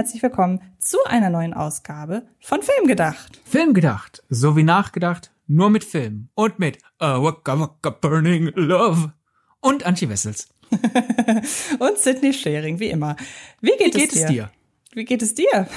herzlich willkommen zu einer neuen Ausgabe von Filmgedacht. Filmgedacht, so wie nachgedacht, nur mit Film und mit A Waka Waka Burning Love und Antje Wessels. und Sydney Schering, wie immer. Wie geht, wie geht es, dir? dir? Wie geht es dir?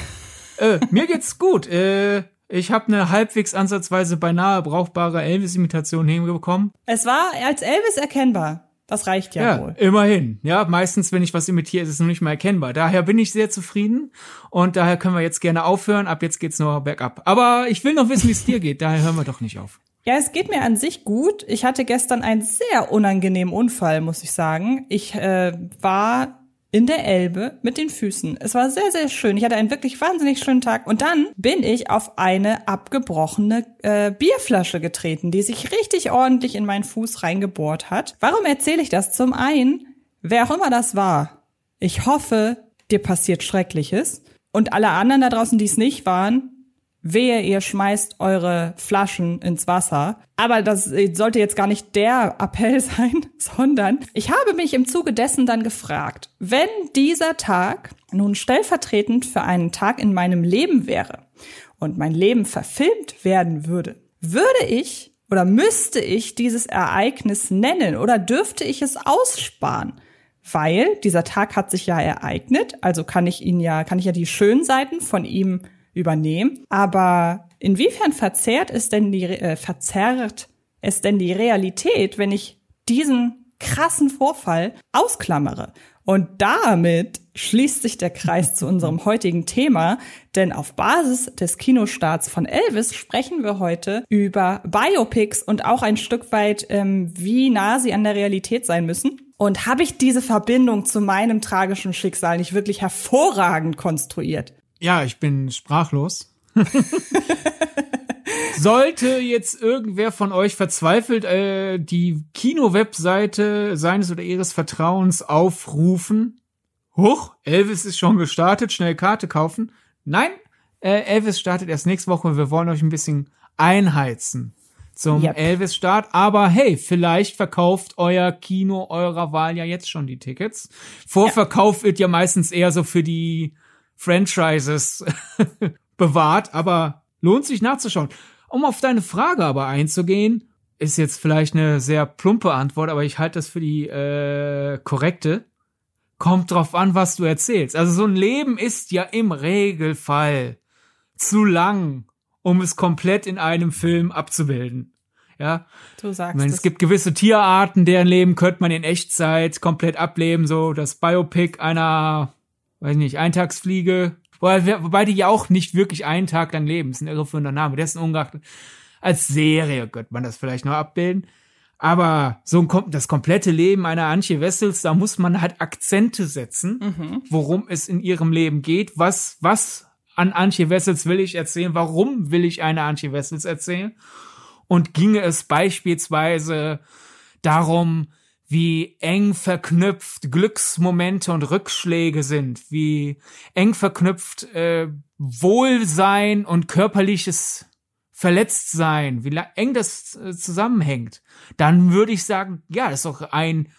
Äh, mir geht's gut. Äh, ich habe eine halbwegs ansatzweise beinahe brauchbare Elvis-Imitation hinbekommen. Es war als Elvis erkennbar. Das reicht ja, ja wohl. Immerhin. Ja, meistens, wenn ich was imitiere, ist es noch nicht mal erkennbar. Daher bin ich sehr zufrieden und daher können wir jetzt gerne aufhören. Ab jetzt geht's nur bergab. Aber ich will noch wissen, wie es dir geht. Daher hören wir doch nicht auf. Ja, es geht mir an sich gut. Ich hatte gestern einen sehr unangenehmen Unfall, muss ich sagen. Ich äh, war in der Elbe mit den Füßen. Es war sehr, sehr schön. Ich hatte einen wirklich wahnsinnig schönen Tag. Und dann bin ich auf eine abgebrochene äh, Bierflasche getreten, die sich richtig ordentlich in meinen Fuß reingebohrt hat. Warum erzähle ich das? Zum einen, wer auch immer das war, ich hoffe, dir passiert Schreckliches. Und alle anderen da draußen, die es nicht waren, wehe, ihr schmeißt eure Flaschen ins Wasser. Aber das sollte jetzt gar nicht der Appell sein, sondern ich habe mich im Zuge dessen dann gefragt, wenn dieser Tag nun stellvertretend für einen Tag in meinem Leben wäre und mein Leben verfilmt werden würde, würde ich oder müsste ich dieses Ereignis nennen oder dürfte ich es aussparen? Weil dieser Tag hat sich ja ereignet, also kann ich ihn ja, kann ich ja die schönen Seiten von ihm übernehmen. Aber inwiefern verzerrt es denn die, äh, verzerrt es denn die Realität, wenn ich diesen krassen Vorfall ausklammere? Und damit schließt sich der Kreis zu unserem heutigen Thema, denn auf Basis des Kinostarts von Elvis sprechen wir heute über Biopics und auch ein Stück weit, ähm, wie nah sie an der Realität sein müssen. Und habe ich diese Verbindung zu meinem tragischen Schicksal nicht wirklich hervorragend konstruiert? Ja, ich bin sprachlos. Sollte jetzt irgendwer von euch verzweifelt äh, die Kino-Webseite seines oder ihres Vertrauens aufrufen, Huch, Elvis ist schon gestartet, schnell Karte kaufen. Nein, äh, Elvis startet erst nächste Woche. Wir wollen euch ein bisschen einheizen zum yep. Elvis-Start. Aber hey, vielleicht verkauft euer Kino eurer Wahl ja jetzt schon die Tickets. Vorverkauf ja. wird ja meistens eher so für die Franchises bewahrt, aber lohnt sich nachzuschauen. Um auf deine Frage aber einzugehen, ist jetzt vielleicht eine sehr plumpe Antwort, aber ich halte das für die äh, korrekte. Kommt drauf an, was du erzählst. Also so ein Leben ist ja im Regelfall zu lang, um es komplett in einem Film abzubilden. Ja. Du sagst ich meine, es. es gibt gewisse Tierarten, deren Leben könnte man in Echtzeit komplett ableben, so das Biopic einer weiß nicht, Eintagsfliege, wobei die ja auch nicht wirklich einen Tag lang leben. Das ist ein irreführender Name. Dessen ungeachtet, als Serie könnte man das vielleicht noch abbilden. Aber so ein, das komplette Leben einer Antje Wessels, da muss man halt Akzente setzen, mhm. worum es in ihrem Leben geht. Was, was an Antje Wessels will ich erzählen? Warum will ich eine Antje Wessels erzählen? Und ginge es beispielsweise darum, wie eng verknüpft Glücksmomente und Rückschläge sind, wie eng verknüpft äh, Wohlsein und körperliches Verletztsein, wie eng das äh, zusammenhängt, dann würde ich sagen, ja, das ist doch ein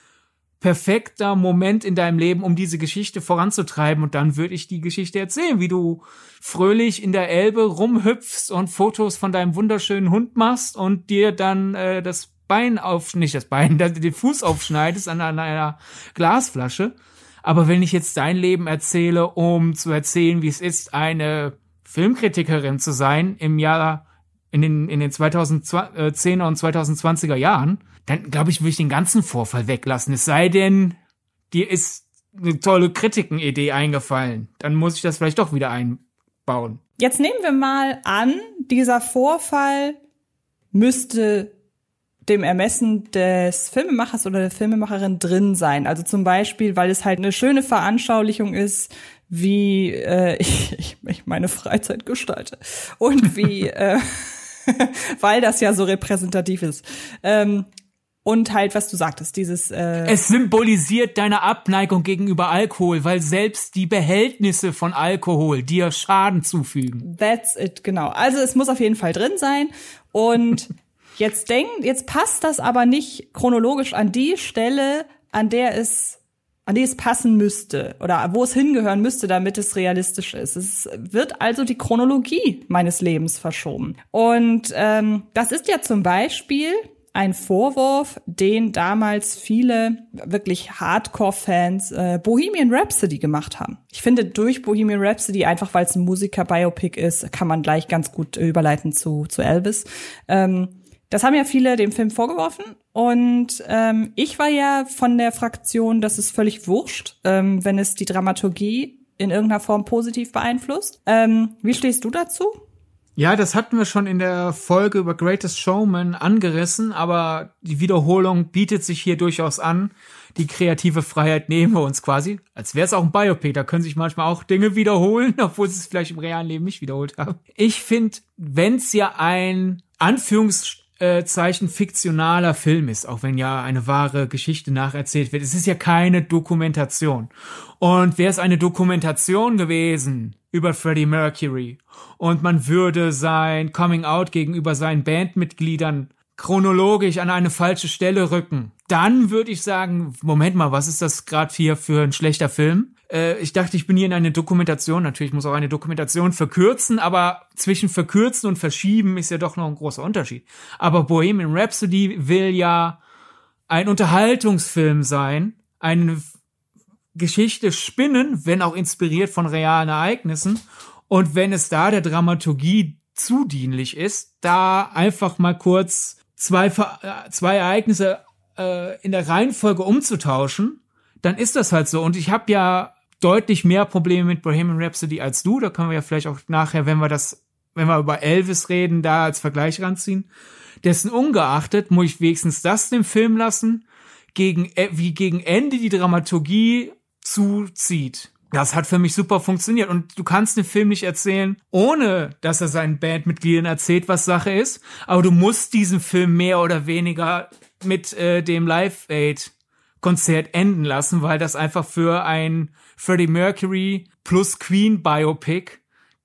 perfekter Moment in deinem Leben, um diese Geschichte voranzutreiben. Und dann würde ich die Geschichte erzählen, wie du fröhlich in der Elbe rumhüpfst und Fotos von deinem wunderschönen Hund machst und dir dann äh, das Bein auf, nicht das Bein, den Fuß aufschneidest an einer Glasflasche. Aber wenn ich jetzt dein Leben erzähle, um zu erzählen, wie es ist, eine Filmkritikerin zu sein im Jahr, in den, in den 2010er und 2020er Jahren, dann glaube ich, würde ich den ganzen Vorfall weglassen. Es sei denn, dir ist eine tolle Kritikenidee eingefallen. Dann muss ich das vielleicht doch wieder einbauen. Jetzt nehmen wir mal an, dieser Vorfall müsste dem Ermessen des Filmemachers oder der Filmemacherin drin sein. Also zum Beispiel, weil es halt eine schöne Veranschaulichung ist, wie äh, ich, ich meine Freizeit gestalte und wie, äh, weil das ja so repräsentativ ist. Ähm, und halt, was du sagtest, dieses. Äh es symbolisiert deine Abneigung gegenüber Alkohol, weil selbst die Behältnisse von Alkohol dir Schaden zufügen. That's it, genau. Also es muss auf jeden Fall drin sein. Und Jetzt denkt, jetzt passt das aber nicht chronologisch an die Stelle, an der es an die es passen müsste oder wo es hingehören müsste, damit es realistisch ist. Es wird also die Chronologie meines Lebens verschoben. Und ähm, das ist ja zum Beispiel ein Vorwurf, den damals viele wirklich Hardcore-Fans äh, Bohemian Rhapsody gemacht haben. Ich finde durch Bohemian Rhapsody, einfach weil es ein Musiker-Biopic ist, kann man gleich ganz gut überleiten zu, zu Elvis. Ähm, das haben ja viele dem Film vorgeworfen und ähm, ich war ja von der Fraktion, dass es völlig wurscht, ähm, wenn es die Dramaturgie in irgendeiner Form positiv beeinflusst. Ähm, wie stehst du dazu? Ja, das hatten wir schon in der Folge über Greatest Showman angerissen, aber die Wiederholung bietet sich hier durchaus an. Die kreative Freiheit nehmen wir uns quasi, als wäre es auch ein Biopic. Da können sich manchmal auch Dinge wiederholen, obwohl sie es vielleicht im realen Leben nicht wiederholt haben. Ich finde, wenn es ja ein Anführungszeichen fiktionaler Film ist, auch wenn ja eine wahre Geschichte nacherzählt wird, es ist ja keine Dokumentation. Und wäre es eine Dokumentation gewesen über Freddie Mercury und man würde sein Coming Out gegenüber seinen Bandmitgliedern chronologisch an eine falsche Stelle rücken, dann würde ich sagen, Moment mal, was ist das gerade hier für ein schlechter Film? Äh, ich dachte, ich bin hier in eine Dokumentation. Natürlich muss auch eine Dokumentation verkürzen, aber zwischen verkürzen und verschieben ist ja doch noch ein großer Unterschied. Aber Bohemian Rhapsody will ja ein Unterhaltungsfilm sein, eine Geschichte spinnen, wenn auch inspiriert von realen Ereignissen und wenn es da der Dramaturgie zu dienlich ist, da einfach mal kurz zwei, äh, zwei Ereignisse äh, in der Reihenfolge umzutauschen, dann ist das halt so. Und ich habe ja deutlich mehr Probleme mit Bohemian Rhapsody als du. Da können wir ja vielleicht auch nachher, wenn wir das, wenn wir über Elvis reden, da als Vergleich ranziehen. Dessen ungeachtet muss ich wenigstens das dem Film lassen, gegen, äh, wie gegen Ende die Dramaturgie zuzieht. Das hat für mich super funktioniert. Und du kannst den Film nicht erzählen, ohne dass er seinen Bandmitgliedern erzählt, was Sache ist. Aber du musst diesen Film mehr oder weniger mit äh, dem Live Aid Konzert enden lassen, weil das einfach für ein Freddie Mercury plus Queen Biopic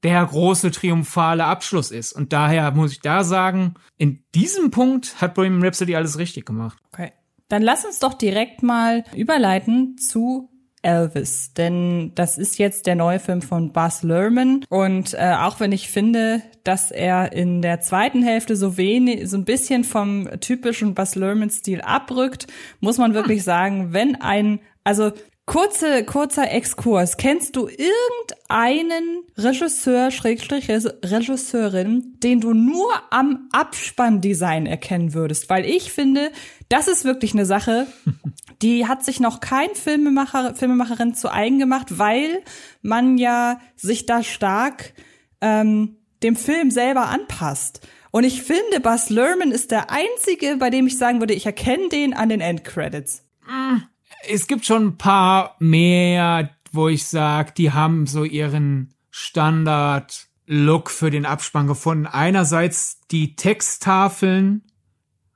der große triumphale Abschluss ist. Und daher muss ich da sagen, in diesem Punkt hat Bohemian Rhapsody alles richtig gemacht. Okay. Dann lass uns doch direkt mal überleiten zu Elvis, denn das ist jetzt der neue Film von Buzz Lerman und äh, auch wenn ich finde, dass er in der zweiten Hälfte so wenig, so ein bisschen vom typischen Buzz Lerman Stil abrückt, muss man wirklich sagen, wenn ein, also Kurze, kurzer Exkurs. Kennst du irgendeinen Regisseur, Schrägstrich Regisseurin, den du nur am Abspanndesign erkennen würdest? Weil ich finde, das ist wirklich eine Sache, die hat sich noch kein Filmemacher, Filmemacherin zu eigen gemacht, weil man ja sich da stark ähm, dem Film selber anpasst. Und ich finde, Buzz Lerman ist der einzige, bei dem ich sagen würde, ich erkenne den an den Endcredits. Mm es gibt schon ein paar mehr, wo ich sag, die haben so ihren Standard-Look für den Abspann gefunden. Einerseits die Texttafeln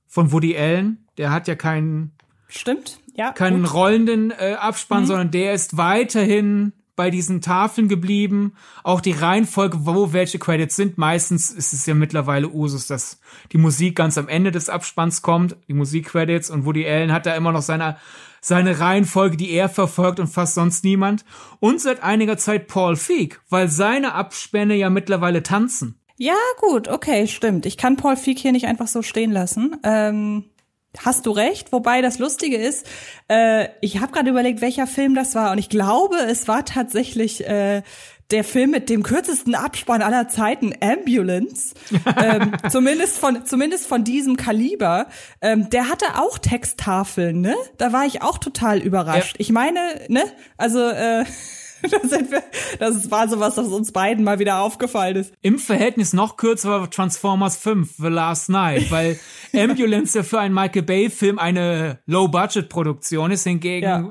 von Woody Allen, der hat ja keinen Stimmt, ja. Keinen gut. rollenden äh, Abspann, mhm. sondern der ist weiterhin bei diesen Tafeln geblieben. Auch die Reihenfolge, wo welche Credits sind. Meistens ist es ja mittlerweile Usus, dass die Musik ganz am Ende des Abspanns kommt, die Musikcredits und Woody Allen hat da immer noch seine seine Reihenfolge, die er verfolgt und fast sonst niemand. Und seit einiger Zeit Paul Feig, weil seine Abspänne ja mittlerweile tanzen. Ja, gut, okay, stimmt. Ich kann Paul Feig hier nicht einfach so stehen lassen. Ähm, hast du recht. Wobei das Lustige ist, äh, ich habe gerade überlegt, welcher Film das war. Und ich glaube, es war tatsächlich äh, der Film mit dem kürzesten Abspann aller Zeiten, Ambulance, ähm, zumindest von zumindest von diesem Kaliber, ähm, der hatte auch Texttafeln, ne? Da war ich auch total überrascht. Ja. Ich meine, ne? Also äh, da sind wir, das war sowas, was uns beiden mal wieder aufgefallen ist. Im Verhältnis noch kürzer war Transformers 5, The Last Night, weil Ambulance ja für einen Michael Bay-Film eine Low-Budget-Produktion ist, hingegen ja.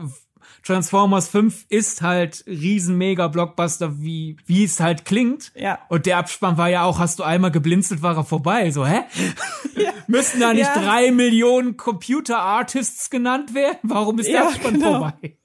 Transformers 5 ist halt riesen mega Blockbuster, wie, wie es halt klingt. Ja. Und der Abspann war ja auch, hast du einmal geblinzelt, war er vorbei. So, hä? Ja. Müssten da nicht ja. drei Millionen Computer Artists genannt werden? Warum ist der Abspann genau. vorbei?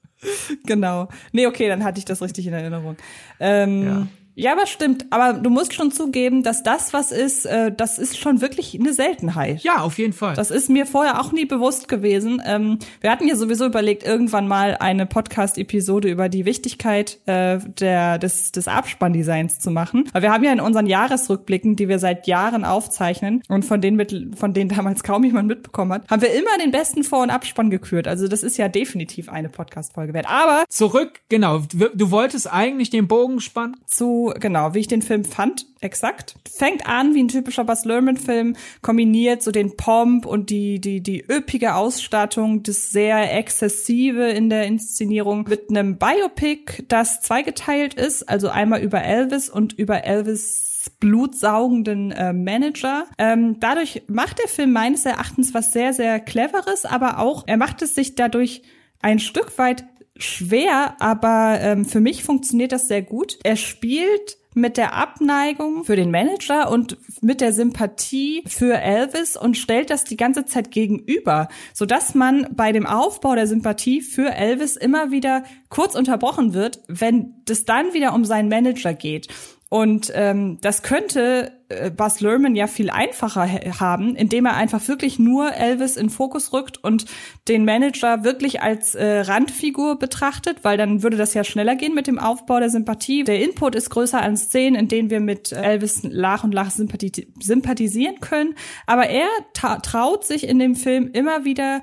Genau. Nee, okay, dann hatte ich das richtig in Erinnerung. Ähm, Ja, aber stimmt. Aber du musst schon zugeben, dass das, was ist, äh, das ist schon wirklich eine Seltenheit. Ja, auf jeden Fall. Das ist mir vorher auch nie bewusst gewesen. Ähm, wir hatten ja sowieso überlegt, irgendwann mal eine Podcast-Episode über die Wichtigkeit äh, der, des, des Abspanndesigns zu machen. Weil wir haben ja in unseren Jahresrückblicken, die wir seit Jahren aufzeichnen und von denen, mit, von denen damals kaum jemand mitbekommen hat, haben wir immer den besten Vor- und Abspann gekürt. Also das ist ja definitiv eine Podcast-Folge wert. Aber Zurück, genau. Du wolltest eigentlich den Bogen spannen? zu, genau, wie ich den Film fand, exakt. Fängt an wie ein typischer Buzz Lerman-Film, kombiniert so den Pomp und die, die, die üppige Ausstattung, das sehr exzessive in der Inszenierung mit einem Biopic, das zweigeteilt ist, also einmal über Elvis und über Elvis blutsaugenden äh, Manager. Ähm, dadurch macht der Film meines Erachtens was sehr, sehr Cleveres, aber auch, er macht es sich dadurch ein Stück weit schwer, aber ähm, für mich funktioniert das sehr gut. Er spielt mit der Abneigung für den Manager und mit der Sympathie für Elvis und stellt das die ganze Zeit gegenüber, so dass man bei dem Aufbau der Sympathie für Elvis immer wieder kurz unterbrochen wird, wenn es dann wieder um seinen Manager geht. Und ähm, das könnte äh, Buzz Lerman ja viel einfacher haben, indem er einfach wirklich nur Elvis in Fokus rückt und den Manager wirklich als äh, Randfigur betrachtet, weil dann würde das ja schneller gehen mit dem Aufbau der Sympathie. Der Input ist größer an Szenen, in denen wir mit Elvis Lach und Lach sympathi sympathisieren können. Aber er traut sich in dem Film immer wieder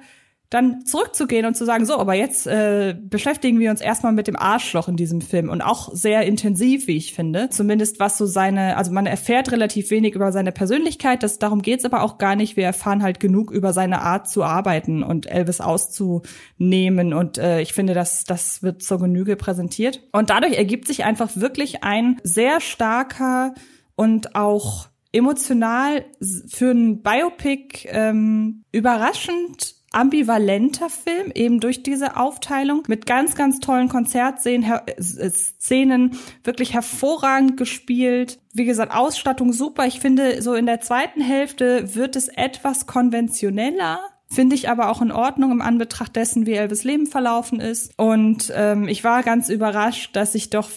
dann zurückzugehen und zu sagen, so, aber jetzt äh, beschäftigen wir uns erstmal mit dem Arschloch in diesem Film und auch sehr intensiv, wie ich finde. Zumindest was so seine, also man erfährt relativ wenig über seine Persönlichkeit, das, darum geht's aber auch gar nicht. Wir erfahren halt genug über seine Art zu arbeiten und Elvis auszunehmen und äh, ich finde, das, das wird zur Genüge präsentiert. Und dadurch ergibt sich einfach wirklich ein sehr starker und auch emotional für ein Biopic ähm, überraschend ambivalenter Film, eben durch diese Aufteilung, mit ganz, ganz tollen Konzertszenen, Szenen, wirklich hervorragend gespielt. Wie gesagt, Ausstattung super. Ich finde, so in der zweiten Hälfte wird es etwas konventioneller. Finde ich aber auch in Ordnung im Anbetracht dessen, wie Elvis Leben verlaufen ist. Und ähm, ich war ganz überrascht, dass ich doch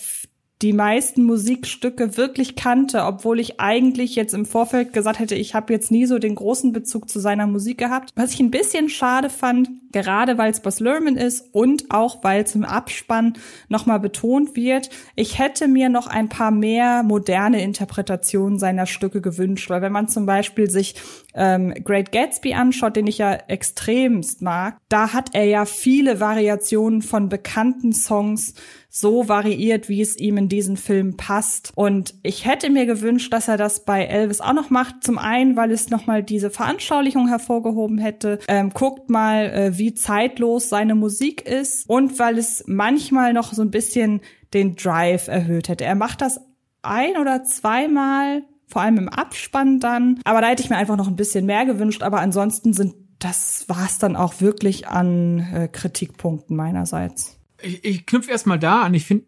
die meisten Musikstücke wirklich kannte, obwohl ich eigentlich jetzt im Vorfeld gesagt hätte, ich habe jetzt nie so den großen Bezug zu seiner Musik gehabt. Was ich ein bisschen schade fand, gerade weil es Boss Lerman ist und auch weil zum Abspann nochmal betont wird, ich hätte mir noch ein paar mehr moderne Interpretationen seiner Stücke gewünscht, weil wenn man zum Beispiel sich ähm, Great Gatsby anschaut, den ich ja extremst mag, da hat er ja viele Variationen von bekannten Songs so variiert, wie es ihm in diesen Film passt. Und ich hätte mir gewünscht, dass er das bei Elvis auch noch macht. Zum einen, weil es nochmal diese Veranschaulichung hervorgehoben hätte. Ähm, guckt mal, äh, wie zeitlos seine Musik ist. Und weil es manchmal noch so ein bisschen den Drive erhöht hätte. Er macht das ein oder zweimal, vor allem im Abspann dann. Aber da hätte ich mir einfach noch ein bisschen mehr gewünscht. Aber ansonsten sind das war's dann auch wirklich an äh, Kritikpunkten meinerseits ich, ich knüpfe erstmal da an. Ich finde,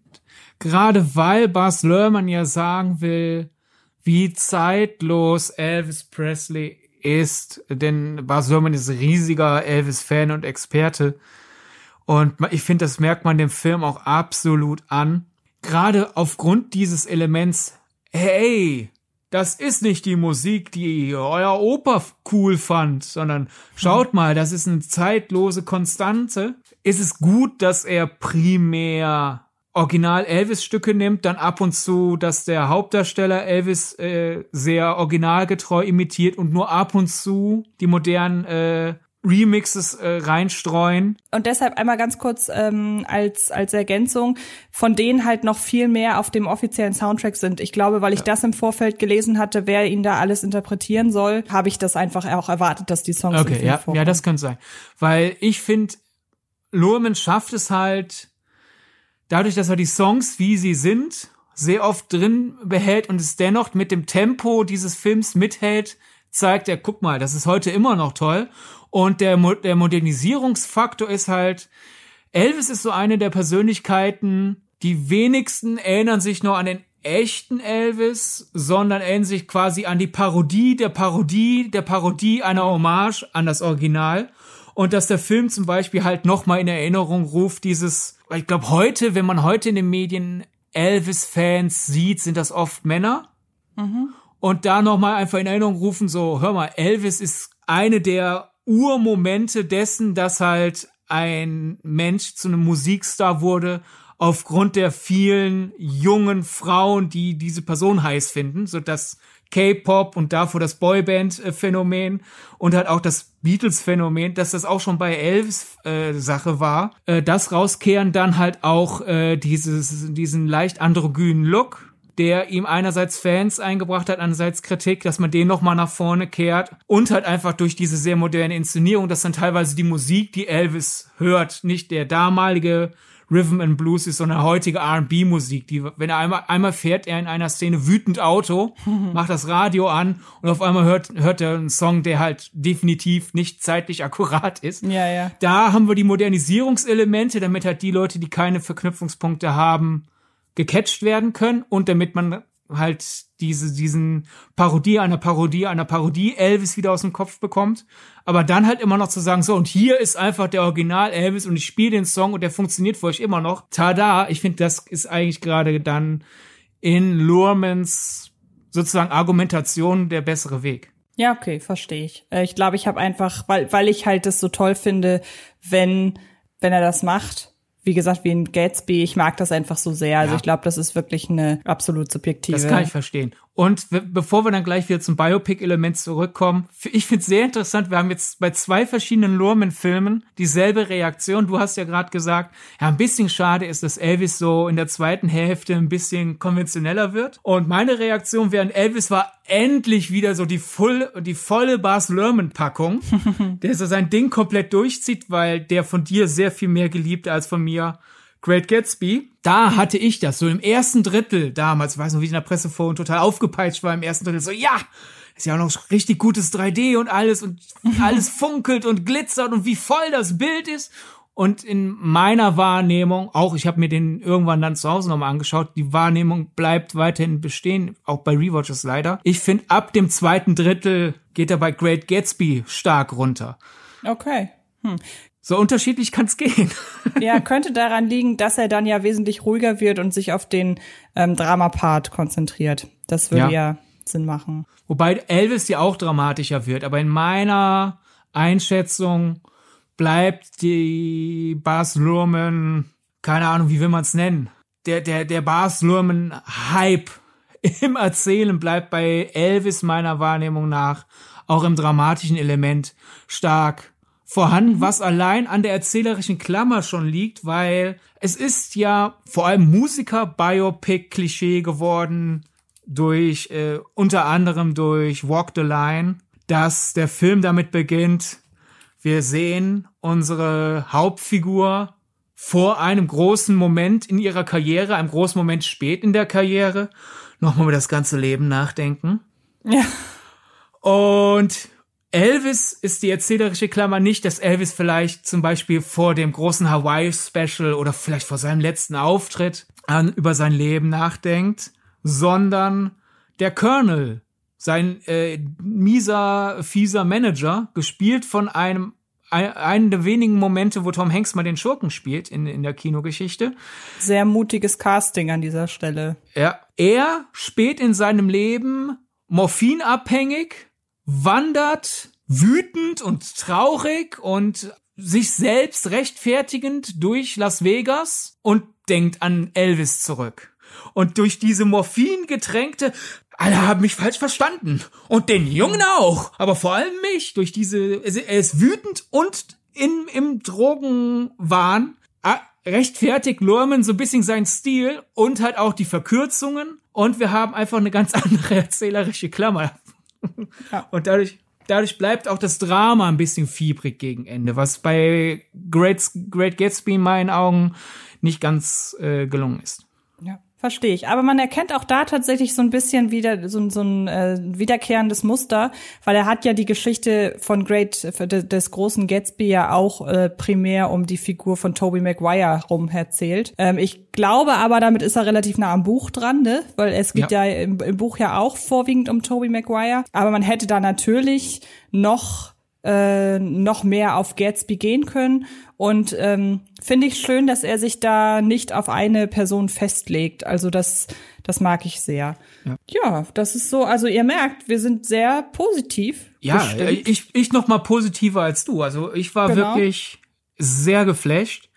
gerade weil Bas Lerman ja sagen will, wie zeitlos Elvis Presley ist, denn Bas Lerman ist riesiger Elvis-Fan und Experte. Und ich finde, das merkt man dem Film auch absolut an. Gerade aufgrund dieses Elements, hey, das ist nicht die Musik, die euer Opa cool fand, sondern schaut mal, das ist eine zeitlose Konstante ist es gut, dass er primär Original Elvis Stücke nimmt, dann ab und zu, dass der Hauptdarsteller Elvis äh, sehr originalgetreu imitiert und nur ab und zu die modernen äh, Remixes äh, reinstreuen. Und deshalb einmal ganz kurz ähm, als als Ergänzung, von denen halt noch viel mehr auf dem offiziellen Soundtrack sind. Ich glaube, weil ich ja. das im Vorfeld gelesen hatte, wer ihn da alles interpretieren soll, habe ich das einfach auch erwartet, dass die Songs okay, ja, ja, das könnte sein, weil ich finde Luhrmann schafft es halt, dadurch, dass er die Songs, wie sie sind, sehr oft drin behält und es dennoch mit dem Tempo dieses Films mithält, zeigt er, guck mal, das ist heute immer noch toll. Und der, Mo der Modernisierungsfaktor ist halt, Elvis ist so eine der Persönlichkeiten, die wenigsten erinnern sich noch an den echten Elvis, sondern erinnern sich quasi an die Parodie der Parodie der Parodie einer Hommage an das Original und dass der Film zum Beispiel halt nochmal in Erinnerung ruft, dieses, ich glaube heute, wenn man heute in den Medien Elvis-Fans sieht, sind das oft Männer. Und da nochmal einfach in Erinnerung rufen, so, hör mal, Elvis ist eine der Urmomente dessen, dass halt ein Mensch zu einem Musikstar wurde, aufgrund der vielen jungen Frauen, die diese Person heiß finden, so dass K-Pop und davor das Boyband-Phänomen und halt auch das Beatles-Phänomen, dass das auch schon bei Elvis äh, Sache war. Äh, das rauskehren dann halt auch äh, dieses, diesen leicht androgynen Look, der ihm einerseits Fans eingebracht hat, andererseits Kritik, dass man den nochmal nach vorne kehrt und halt einfach durch diese sehr moderne Inszenierung, dass dann teilweise die Musik, die Elvis hört, nicht der damalige Rhythm and Blues ist, sondern heutige R&B-Musik, die, wenn er einmal, einmal fährt er in einer Szene wütend Auto, macht das Radio an und auf einmal hört, hört er einen Song, der halt definitiv nicht zeitlich akkurat ist. Ja, ja. Da haben wir die Modernisierungselemente, damit halt die Leute, die keine Verknüpfungspunkte haben, gecatcht werden können und damit man halt diese, diesen Parodie einer Parodie einer Parodie Elvis wieder aus dem Kopf bekommt. Aber dann halt immer noch zu sagen, so, und hier ist einfach der Original Elvis und ich spiele den Song und der funktioniert für euch immer noch. Tada! Ich finde, das ist eigentlich gerade dann in Lurmans sozusagen Argumentation der bessere Weg. Ja, okay, verstehe ich. Äh, Ich glaube, ich habe einfach, weil, weil ich halt das so toll finde, wenn, wenn er das macht. Wie gesagt, wie in Gatsby, ich mag das einfach so sehr. Also Ja. ich glaube, das ist wirklich eine absolut subjektive. Das kann ich verstehen. Und bevor wir dann gleich wieder zum Biopic-Element zurückkommen, ich finde es sehr interessant, wir haben jetzt bei zwei verschiedenen Lurman-Filmen dieselbe Reaktion. Du hast ja gerade gesagt, ja, ein bisschen schade ist, dass Elvis so in der zweiten Hälfte ein bisschen konventioneller wird. Und meine Reaktion während Elvis war endlich wieder so die, full, die volle Bas Lerman-Packung, der so sein Ding komplett durchzieht, weil der von dir sehr viel mehr geliebt als von mir Great Gatsby. Da hatte ich das so im ersten Drittel damals, weiß noch, wie ich in der Presseforum total aufgepeitscht war im ersten Drittel, so ja, ist ja auch noch richtig gutes 3D und alles und alles funkelt und glitzert und wie voll das Bild ist. Und in meiner Wahrnehmung, auch ich habe mir den irgendwann dann zu Hause nochmal angeschaut, die Wahrnehmung bleibt weiterhin bestehen, auch bei Rewatches leider. Ich finde, ab dem zweiten Drittel geht er bei Great Gatsby stark runter. Okay. So unterschiedlich kann's gehen. Ja, könnte daran liegen, dass er dann ja wesentlich ruhiger wird und sich auf den ähm, Drama-Part konzentriert. Das würde ja. Ja. Sinn machen. Wobei Elvis ja auch dramatischer wird, aber in meiner Einschätzung bleibt die Bas Luhrmann, keine Ahnung, wie will man es nennen, der, der, der Bas Luhrmann Hype im Erzählen bleibt bei Elvis meiner Wahrnehmung nach auch im dramatischen Element stark vorhanden, was allein an der erzählerischen Klammer schon liegt, weil es ist ja vor allem Musiker-Biopic-Klischee geworden, durch äh, unter anderem durch Walk the Line, dass der Film damit beginnt, wir sehen unsere Hauptfigur vor einem großen Moment in ihrer Karriere, einem großen Moment spät in der Karriere, nochmal über das ganze Leben nachdenken. Ja. Und Elvis ist die erzählerische Klammer nicht, dass Elvis vielleicht zum Beispiel vor dem großen Hawaii-Special oder vielleicht vor seinem letzten Auftritt an, über sein Leben nachdenkt, sondern der Colonel, sein äh, mieser, fieser Manager, gespielt von einem ein, einen der wenigen Momente, wo Tom Hanks mal den Schurken spielt in, in der Kinogeschichte. Sehr mutiges Casting an dieser Stelle. Ja, er spät in seinem Leben morphinabhängig, wandert wütend und traurig und sich selbst rechtfertigend durch Las Vegas und denkt an Elvis zurück. Und durch diese morphingetränkte, alle haben mich falsch verstanden. Und den Jungen auch. Aber vor allem mich. Durch diese, er ist wütend und in, im Drogenwahn ah, rechtfertigt Lurman so ein bisschen seinen Stil und halt auch die Verkürzungen. Und wir haben einfach eine ganz andere erzählerische Klammer. Ja. Und dadurch, dadurch bleibt auch das Drama ein bisschen fiebrig gegen Ende, was bei Great, Great Gatsby in meinen Augen nicht ganz äh, gelungen ist. Ja. Verstehe ich. Aber man erkennt auch da tatsächlich so ein bisschen wieder so, so ein äh, wiederkehrendes Muster, weil er hat ja die Geschichte von Great de- des großen Gatsby ja auch äh, primär um die Figur von Toby Maguire rum erzählt. Ähm, ich glaube aber, damit ist er relativ nah am Buch dran, ne? Weil es geht ja, Ja. im, im Buch ja auch vorwiegend um Toby Maguire. Aber man hätte da natürlich noch äh, noch mehr auf Gatsby gehen können. Und ähm, finde ich schön, dass er sich da nicht auf eine Person festlegt. Also das, das mag ich sehr. Ja. ja, das ist so. Also ihr merkt, wir sind sehr positiv. Ja, bestimmt. ich, ich noch mal positiver als du. Also ich war genau. wirklich sehr geflasht.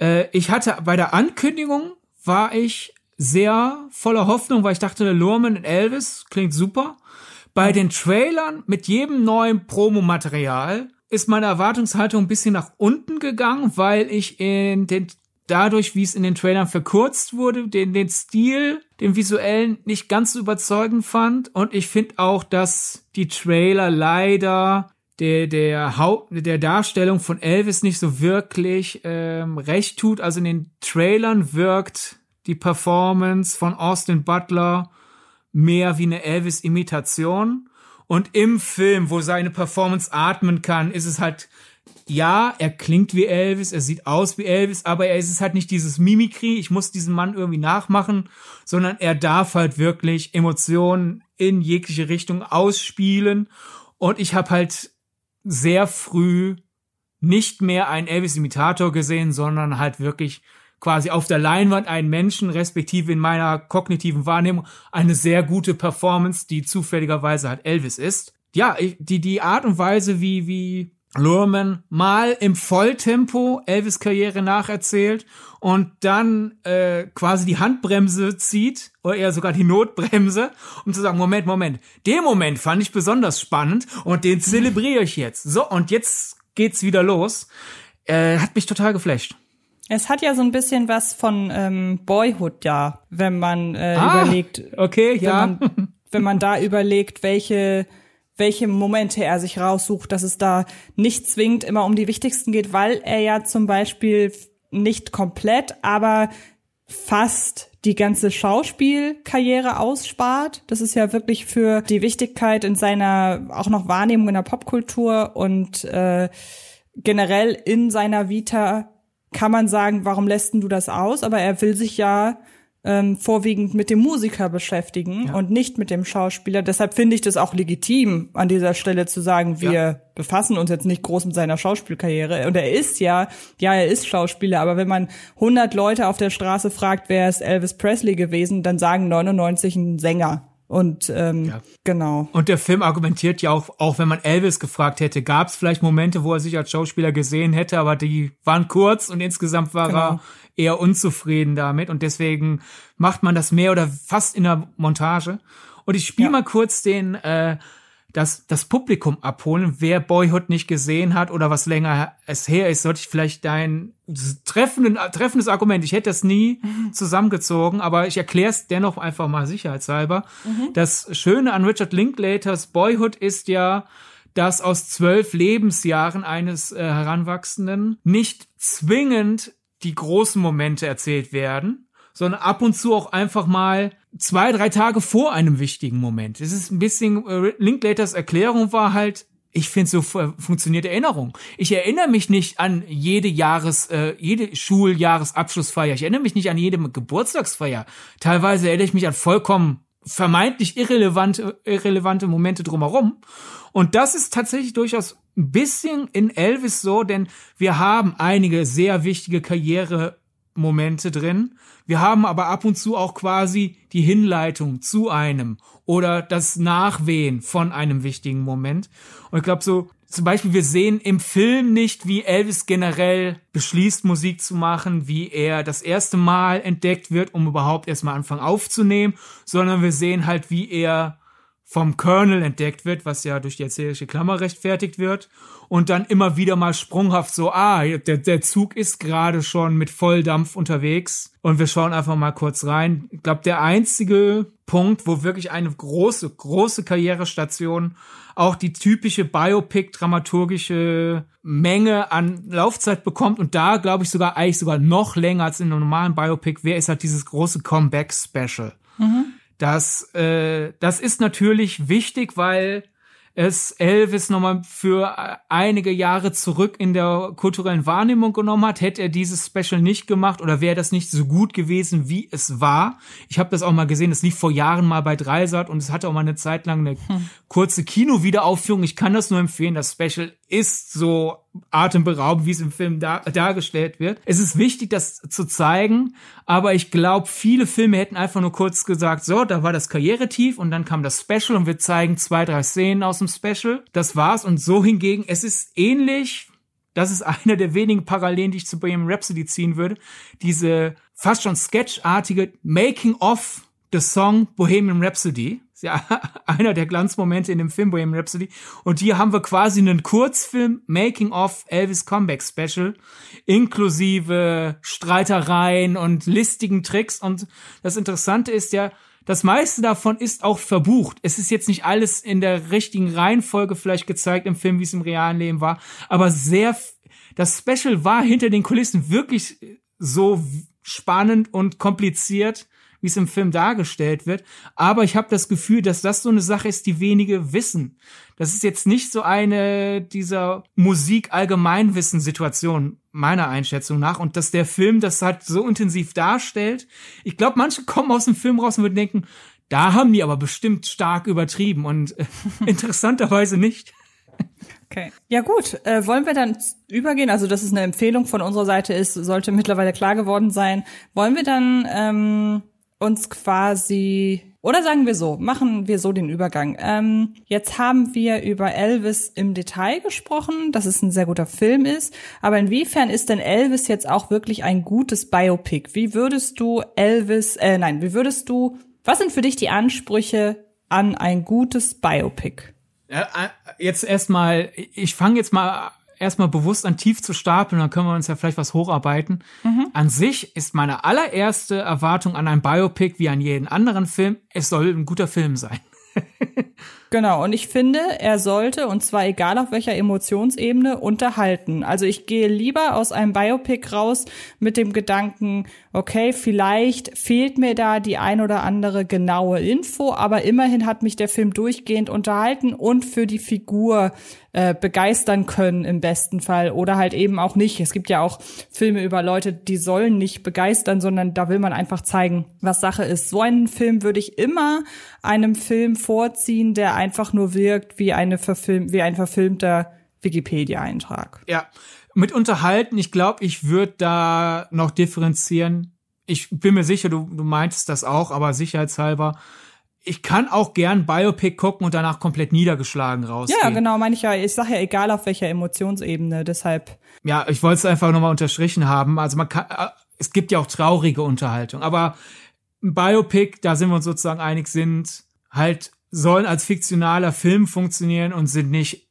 Äh, ich hatte bei der Ankündigung war ich sehr voller Hoffnung, weil ich dachte, Lurman und Elvis klingt super. Bei den Trailern mit jedem neuen Promomaterial ist meine Erwartungshaltung ein bisschen nach unten gegangen, weil ich in den dadurch, wie es in den Trailern verkürzt wurde, den, den Stil, den visuellen nicht ganz so überzeugend fand. Und ich finde auch, dass die Trailer leider der, der Haupt, der Darstellung von Elvis nicht so wirklich ähm, recht tut. Also in den Trailern wirkt die Performance von Austin Butler mehr wie eine Elvis-Imitation. Und im Film, wo seine Performance atmen kann, ist es halt, ja, er klingt wie Elvis, er sieht aus wie Elvis, aber er ist halt nicht dieses Mimikry, ich muss diesen Mann irgendwie nachmachen, sondern er darf halt wirklich Emotionen in jegliche Richtung ausspielen. Und ich habe halt sehr früh nicht mehr einen Elvis-Imitator gesehen, sondern halt wirklich quasi auf der Leinwand einen Menschen, respektive in meiner kognitiven Wahrnehmung, eine sehr gute Performance, die zufälligerweise halt Elvis ist. Ja, die, die Art und Weise, wie, wie Lurman mal im Volltempo Elvis Karriere nacherzählt und dann äh, quasi die Handbremse zieht oder eher sogar die Notbremse, um zu sagen, Moment, Moment, den Moment fand ich besonders spannend und den zelebriere ich jetzt. So, und jetzt geht's wieder los. Äh, hat mich total geflasht. Es hat ja so ein bisschen was von ähm, Boyhood, ja, wenn man äh, ah, überlegt. Okay, ja. Wenn man, wenn man da überlegt, welche welche Momente er sich raussucht, dass es da nicht zwingend immer um die wichtigsten geht, weil er ja zum Beispiel nicht komplett, aber fast die ganze Schauspielkarriere ausspart. Das ist ja wirklich für die Wichtigkeit in seiner auch noch Wahrnehmung in der Popkultur und äh, generell in seiner Vita kann man sagen, warum lässt du das aus? Aber er will sich ja ähm, vorwiegend mit dem Musiker beschäftigen ja. und nicht mit dem Schauspieler. Deshalb finde ich das auch legitim, an dieser Stelle zu sagen, wir ja. befassen uns jetzt nicht groß mit seiner Schauspielkarriere. Und er ist ja, ja, er ist Schauspieler, aber wenn man 100 Leute auf der Straße fragt, wer ist Elvis Presley gewesen, dann sagen 99 ein Sänger. Und ähm, ja. genau. Und der Film argumentiert ja auch, auch wenn man Elvis gefragt hätte, gab es vielleicht Momente, wo er sich als Schauspieler gesehen hätte, aber die waren kurz und insgesamt war genau. er eher unzufrieden damit und deswegen macht man das mehr oder fast in der Montage. Und ich spiele ja. mal kurz den äh, das, das Publikum abholen. Wer Boyhood nicht gesehen hat oder was länger es her ist, sollte ich vielleicht dein treffenden, treffendes Argument, ich hätte das nie mhm. zusammengezogen, aber ich erkläre es dennoch einfach mal sicherheitshalber. Mhm. Das Schöne an Richard Linklaters Boyhood ist ja, dass aus zwölf Lebensjahren eines äh, Heranwachsenden nicht zwingend die großen Momente erzählt werden, sondern ab und zu auch einfach mal zwei, drei Tage vor einem wichtigen Moment. Es ist ein bisschen, äh, Linklaters Erklärung war halt, ich finde, so funktioniert Erinnerung. Ich erinnere mich nicht an jede Jahres, äh, jede Schuljahresabschlussfeier. Ich erinnere mich nicht an jede Geburtstagsfeier. Teilweise erinnere ich mich an vollkommen vermeintlich irrelevante, irrelevante Momente drumherum. Und das ist tatsächlich durchaus ein bisschen in Elvis so, denn wir haben einige sehr wichtige Karrieremomente drin. Wir haben aber ab und zu auch quasi die Hinleitung zu einem oder das Nachwehen von einem wichtigen Moment. Und ich glaube so, zum Beispiel, wir sehen im Film nicht, wie Elvis generell beschließt, Musik zu machen, wie er das erste Mal entdeckt wird, um überhaupt erstmal anfangen aufzunehmen, sondern wir sehen halt, wie er vom Colonel entdeckt wird, was ja durch die erzählerische Klammer rechtfertigt wird, und dann immer wieder mal sprunghaft so, ah, der, der Zug ist gerade schon mit Volldampf unterwegs und wir schauen einfach mal kurz rein. Ich glaube, der einzige Punkt, wo wirklich eine große, große Karrierestation auch die typische Biopic-dramaturgische Menge an Laufzeit bekommt und da glaube ich sogar eigentlich sogar noch länger als in einem normalen Biopic, wer ist halt dieses große Comeback-Special. Mhm. Das, äh, das ist natürlich wichtig, weil es Elvis nochmal für einige Jahre zurück in der kulturellen Wahrnehmung genommen hat. Hätte er dieses Special nicht gemacht oder wäre das nicht so gut gewesen, wie es war. Ich habe das auch mal gesehen, das lief vor Jahren mal bei Dreisat und es hatte auch mal eine Zeit lang eine hm. kurze Kino-Wiederaufführung. Ich kann das nur empfehlen. Das Special ist so atemberaubend, wie es im Film dar dargestellt wird. Es ist wichtig, das zu zeigen, aber ich glaube, viele Filme hätten einfach nur kurz gesagt, so, da war das Karrieretief und dann kam das Special und wir zeigen zwei, drei Szenen aus dem Special. Das war's und so hingegen, es ist ähnlich, das ist einer der wenigen Parallelen, die ich zu Bohemian Rhapsody ziehen würde, diese fast schon sketchartige Making of the Song Bohemian Rhapsody ja einer der Glanzmomente in dem Film Bohemian Rhapsody. Und hier haben wir quasi einen Kurzfilm Making of Elvis Comeback Special inklusive Streitereien und listigen Tricks. Und das Interessante ist ja, das meiste davon ist auch verbucht. Es ist jetzt nicht alles in der richtigen Reihenfolge vielleicht gezeigt im Film, wie es im realen Leben war, aber sehr, das Special war hinter den Kulissen wirklich so spannend und kompliziert, wie es im Film dargestellt wird. Aber ich habe das Gefühl, dass das so eine Sache ist, die wenige wissen. Das ist jetzt nicht so eine dieser Musik-Allgemeinwissen-Situation meiner Einschätzung nach. Und dass der Film das halt so intensiv darstellt. Ich glaube, manche kommen aus dem Film raus und würden denken, da haben die aber bestimmt stark übertrieben und äh, interessanterweise nicht. Okay. Ja gut, äh, wollen wir dann übergehen? Also, dass es eine Empfehlung von unserer Seite ist, sollte mittlerweile klar geworden sein. Wollen wir dann ähm, uns quasi, oder sagen wir so, machen wir so den Übergang. Ähm, jetzt haben wir über Elvis im Detail gesprochen, dass es ein sehr guter Film ist. Aber inwiefern ist denn Elvis jetzt auch wirklich ein gutes Biopic? Wie würdest du Elvis, äh, nein, wie würdest du, was sind für dich die Ansprüche an ein gutes Biopic? Äh, jetzt erstmal, ich fange jetzt mal erstmal bewusst an tief zu stapeln, dann können wir uns ja vielleicht was hocharbeiten. Mhm. An sich ist meine allererste Erwartung an ein Biopic wie an jeden anderen Film, es soll ein guter Film sein. Genau, und ich finde, er sollte, und zwar egal auf welcher Emotionsebene, unterhalten. Also ich gehe lieber aus einem Biopic raus mit dem Gedanken, okay, vielleicht fehlt mir da die ein oder andere genaue Info, aber immerhin hat mich der Film durchgehend unterhalten und für die Figur äh, begeistern können im besten Fall oder halt eben auch nicht. Es gibt ja auch Filme über Leute, die sollen nicht begeistern, sondern da will man einfach zeigen, was Sache ist. So einen Film würde ich immer einem Film vorziehen, der einfach nur wirkt wie eine verfilm wie ein verfilmter Wikipedia-Eintrag. Ja, mit unterhalten, ich glaube, ich würde da noch differenzieren. Ich bin mir sicher, du, du meintest das auch, aber sicherheitshalber. Ich kann auch gern Biopic gucken und danach komplett niedergeschlagen rausgehen. Ja, genau, meine ich ja. Ich sage ja, egal auf welcher Emotionsebene, deshalb. Ja, ich wollte es einfach nochmal unterstrichen haben. Also man kann, äh, es gibt ja auch traurige Unterhaltung, aber ein Biopic, da sind wir uns sozusagen einig, sind halt sollen als fiktionaler Film funktionieren und sind nicht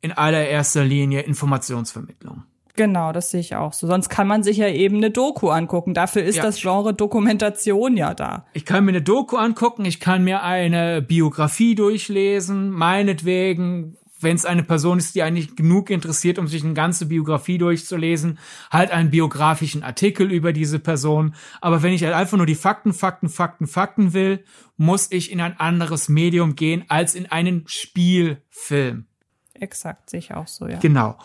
in allererster Linie Informationsvermittlung. Genau, das sehe ich auch so. Sonst kann man sich ja eben eine Doku angucken. Dafür ist ja. das Genre Dokumentation ja da. Ich kann mir eine Doku angucken, ich kann mir eine Biografie durchlesen, meinetwegen wenn es eine Person ist, die eigentlich genug interessiert, um sich eine ganze Biografie durchzulesen, halt einen biografischen Artikel über diese Person. Aber wenn ich halt einfach nur die Fakten, Fakten, Fakten, Fakten will, muss ich in ein anderes Medium gehen als in einen Spielfilm. Exakt, sehe ich auch so, ja. Genau.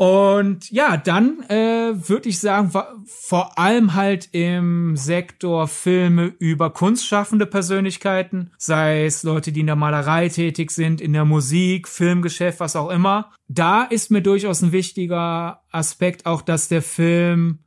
Und ja, dann äh, würde ich sagen, vor allem halt im Sektor Filme über kunstschaffende Persönlichkeiten, sei es Leute, die in der Malerei tätig sind, in der Musik, Filmgeschäft, was auch immer. Da ist mir durchaus ein wichtiger Aspekt auch, dass der Film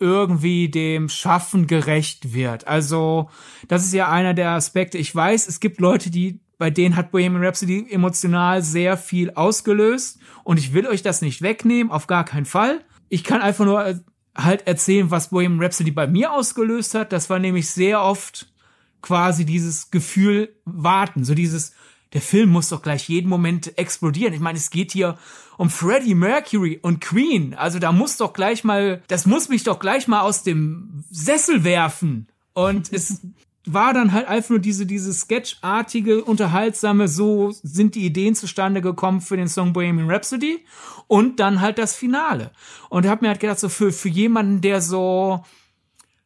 irgendwie dem Schaffen gerecht wird. Also, das ist ja einer der Aspekte. Ich weiß, es gibt Leute, die bei denen hat Bohemian Rhapsody emotional sehr viel ausgelöst und ich will euch das nicht wegnehmen, auf gar keinen Fall. Ich kann einfach nur äh, halt erzählen, was Bohemian Rhapsody bei mir ausgelöst hat. Das war nämlich sehr oft quasi dieses Gefühl warten, so dieses der Film muss doch gleich jeden Moment explodieren. Ich meine, es geht hier um Freddie Mercury und Queen. Also da muss doch gleich mal, das muss mich doch gleich mal aus dem Sessel werfen. Und es war dann halt einfach nur diese, diese sketchartige, unterhaltsame, so sind die Ideen zustande gekommen für den Song Bohemian Rhapsody und dann halt das Finale. Und habe mir halt gedacht, so für, für jemanden, der so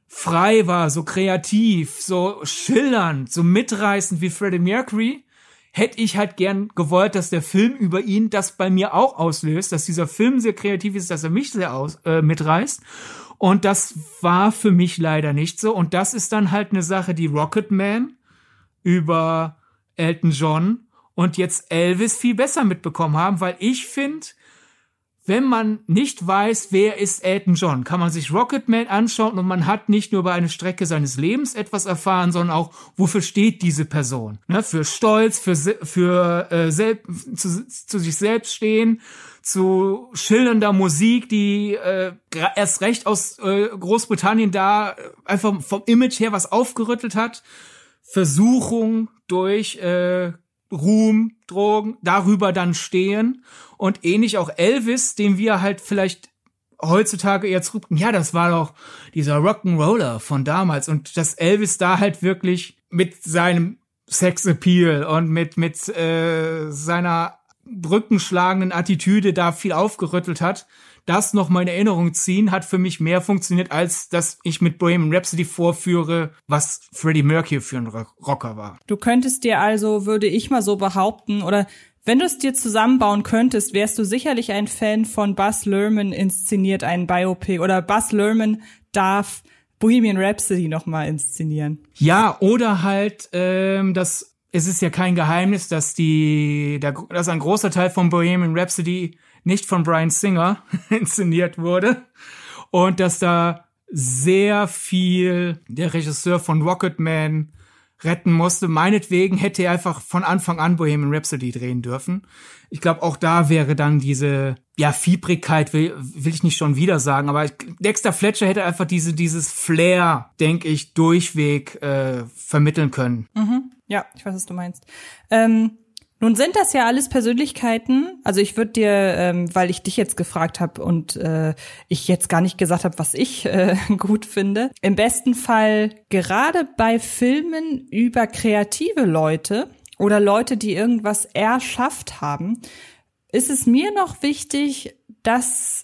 frei war, so kreativ, so schillernd, so mitreißend wie Freddie Mercury, hätte ich halt gern gewollt, dass der Film über ihn das bei mir auch auslöst, dass dieser Film sehr kreativ ist, dass er mich sehr aus, äh, mitreißt. Und das war für mich leider nicht so. Und das ist dann halt eine Sache, die Rocketman über Elton John und jetzt Elvis viel besser mitbekommen haben, weil ich finde, wenn man nicht weiß, wer ist Elton John, kann man sich Rocketman anschauen und man hat nicht nur über eine Strecke seines Lebens etwas erfahren, sondern auch, wofür steht diese Person. Ne? Für Stolz, für, für äh, selb, zu, zu sich selbst stehen, zu schillernder Musik, die äh, erst recht aus äh, Großbritannien da einfach vom Image her was aufgerüttelt hat. Versuchung durch äh, Ruhm, Drogen, darüber dann stehen. Und ähnlich auch Elvis, den wir halt vielleicht heutzutage eher zurück, ja, das war doch dieser Rock'n'Roller von damals. Und dass Elvis da halt wirklich mit seinem Sexappeal und mit, mit äh, seiner brückenschlagenden Attitüde da viel aufgerüttelt hat, das noch mal in Erinnerung ziehen, hat für mich mehr funktioniert, als dass ich mit Bohemian Rhapsody vorführe, was Freddie Mercury für ein Rocker war. Du könntest dir also, würde ich mal so behaupten, oder wenn du es dir zusammenbauen könntest, wärst du sicherlich ein Fan von Buzz Lerman inszeniert einen Biopic oder Buzz Lerman darf Bohemian Rhapsody noch mal inszenieren. Ja, oder halt ähm, das es ist ja kein Geheimnis, dass die, der, dass ein großer Teil von Bohemian Rhapsody nicht von Brian Singer inszeniert wurde und dass da sehr viel der Regisseur von Rocketman retten musste. Meinetwegen hätte er einfach von Anfang an Bohemian Rhapsody drehen dürfen. Ich glaube, auch da wäre dann diese, ja, Fiebrigkeit, will, will ich nicht schon wieder sagen, aber Dexter Fletcher hätte einfach diese, dieses Flair, denke ich, durchweg äh, vermitteln können. Mhm. Ja, ich weiß, was du meinst. Ähm, nun sind das ja alles Persönlichkeiten. Also ich würde dir, ähm, weil ich dich jetzt gefragt habe und äh, ich jetzt gar nicht gesagt habe, was ich äh, gut finde, im besten Fall gerade bei Filmen über kreative Leute oder Leute, die irgendwas erschafft haben, ist es mir noch wichtig, dass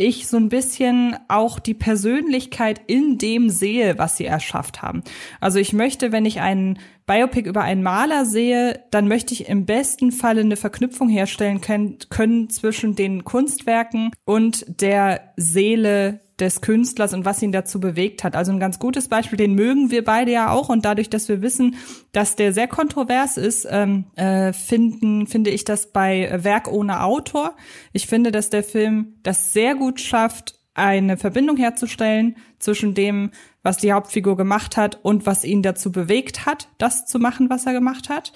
ich so ein bisschen auch die Persönlichkeit in dem sehe, was sie erschafft haben. Also ich möchte, wenn ich einen Biopic über einen Maler sehe, dann möchte ich im besten Falle eine Verknüpfung herstellen können, können zwischen den Kunstwerken und der Seele des Künstlers und was ihn dazu bewegt hat. Also ein ganz gutes Beispiel, den mögen wir beide ja auch und dadurch, dass wir wissen, dass der sehr kontrovers ist, ähm, äh, finden finde ich das bei Werk ohne Autor. Ich finde, dass der Film das sehr gut schafft, eine Verbindung herzustellen zwischen dem, was die Hauptfigur gemacht hat und was ihn dazu bewegt hat, das zu machen, was er gemacht hat.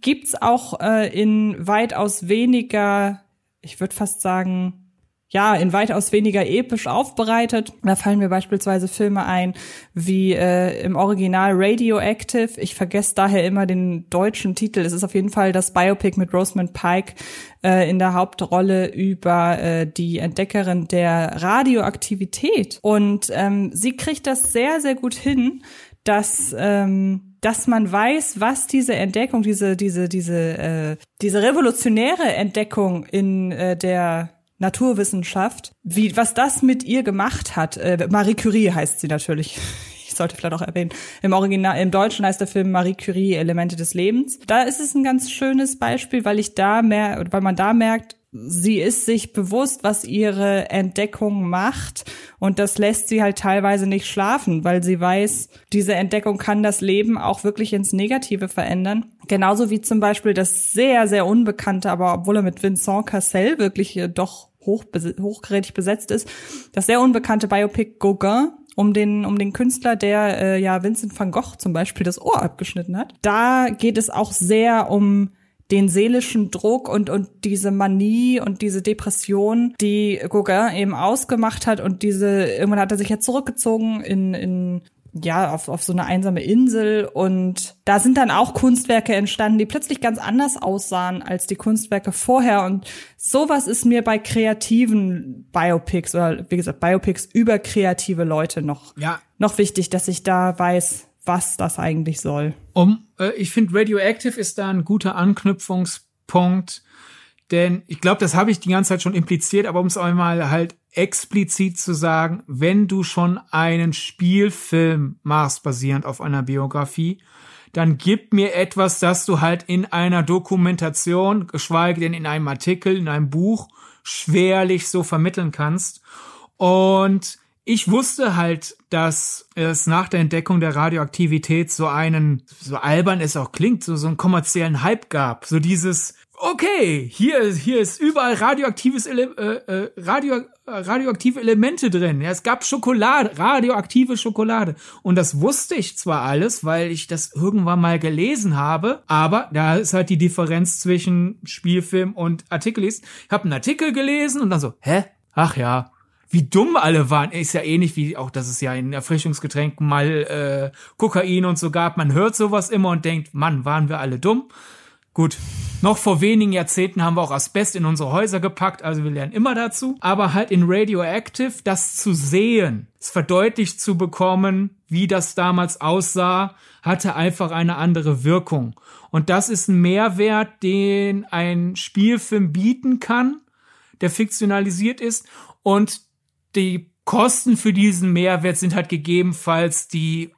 Gibt's auch äh, in weitaus weniger, ich würde fast sagen, ja, in weitaus weniger episch aufbereitet. Da fallen mir beispielsweise Filme ein, wie äh, im Original Radioactive. Ich vergesse daher immer den deutschen Titel. Es ist auf jeden Fall das Biopic mit Rosamund Pike äh, in der Hauptrolle über äh, die Entdeckerin der Radioaktivität. Und ähm, sie kriegt das sehr, sehr gut hin, dass ähm, dass man weiß, was diese Entdeckung, diese diese diese äh, diese revolutionäre Entdeckung in äh, der Naturwissenschaft, wie, was das mit ihr gemacht hat. Äh, Marie Curie heißt sie natürlich. Ich sollte vielleicht auch erwähnen. Im Original, im Deutschen heißt der Film Marie Curie, Elemente des Lebens. Da ist es ein ganz schönes Beispiel, weil ich da mehr, weil man da merkt, sie ist sich bewusst, was ihre Entdeckung macht und das lässt sie halt teilweise nicht schlafen, weil sie weiß, diese Entdeckung kann das Leben auch wirklich ins Negative verändern. Genauso wie zum Beispiel das sehr, sehr unbekannte, aber obwohl er mit Vincent Cassel wirklich äh, doch hoch, hochgerätig besetzt ist. Das sehr unbekannte Biopic Gauguin um den, um den Künstler, der äh, ja Vincent van Gogh zum Beispiel das Ohr abgeschnitten hat. Da geht es auch sehr um den seelischen Druck und, und diese Manie und diese Depression, die Gauguin eben ausgemacht hat und diese, irgendwann hat er sich ja zurückgezogen in, in ja, auf, auf so eine einsame Insel und da sind dann auch Kunstwerke entstanden, die plötzlich ganz anders aussahen als die Kunstwerke vorher und sowas ist mir bei kreativen Biopics oder wie gesagt Biopics über kreative Leute noch, ja. noch wichtig, dass ich da weiß, was das eigentlich soll. Um, äh, ich finde Radioactive ist da ein guter Anknüpfungspunkt, denn ich glaube, das habe ich die ganze Zeit schon impliziert, aber um es einmal halt explizit zu sagen, wenn du schon einen Spielfilm machst, basierend auf einer Biografie, dann gib mir etwas, das du halt in einer Dokumentation, geschweige denn in einem Artikel, in einem Buch, schwerlich so vermitteln kannst. Und ich wusste halt, dass es nach der Entdeckung der Radioaktivität so einen, so albern es auch klingt, so, so einen kommerziellen Hype gab. So dieses, okay, hier, hier ist überall radioaktives Ele äh, äh, Radio, äh, radioaktive Elemente drin. Ja, es gab Schokolade, radioaktive Schokolade. Und das wusste ich zwar alles, weil ich das irgendwann mal gelesen habe, aber da ist halt die Differenz zwischen Spielfilm und Artikel ist. Ich habe einen Artikel gelesen und dann so, hä? Ach ja, wie dumm alle waren. Ist ja ähnlich wie auch, dass es ja in Erfrischungsgetränken mal äh, Kokain und so gab. Man hört sowas immer und denkt, Mann, waren wir alle dumm. Gut, noch vor wenigen Jahrzehnten haben wir auch Asbest in unsere Häuser gepackt, also wir lernen immer dazu. Aber halt in Radioactive das zu sehen, es verdeutlicht zu bekommen, wie das damals aussah, hatte einfach eine andere Wirkung. Und das ist ein Mehrwert, den ein Spielfilm bieten kann, der fiktionalisiert ist. Und die Kosten für diesen Mehrwert sind halt gegebenenfalls die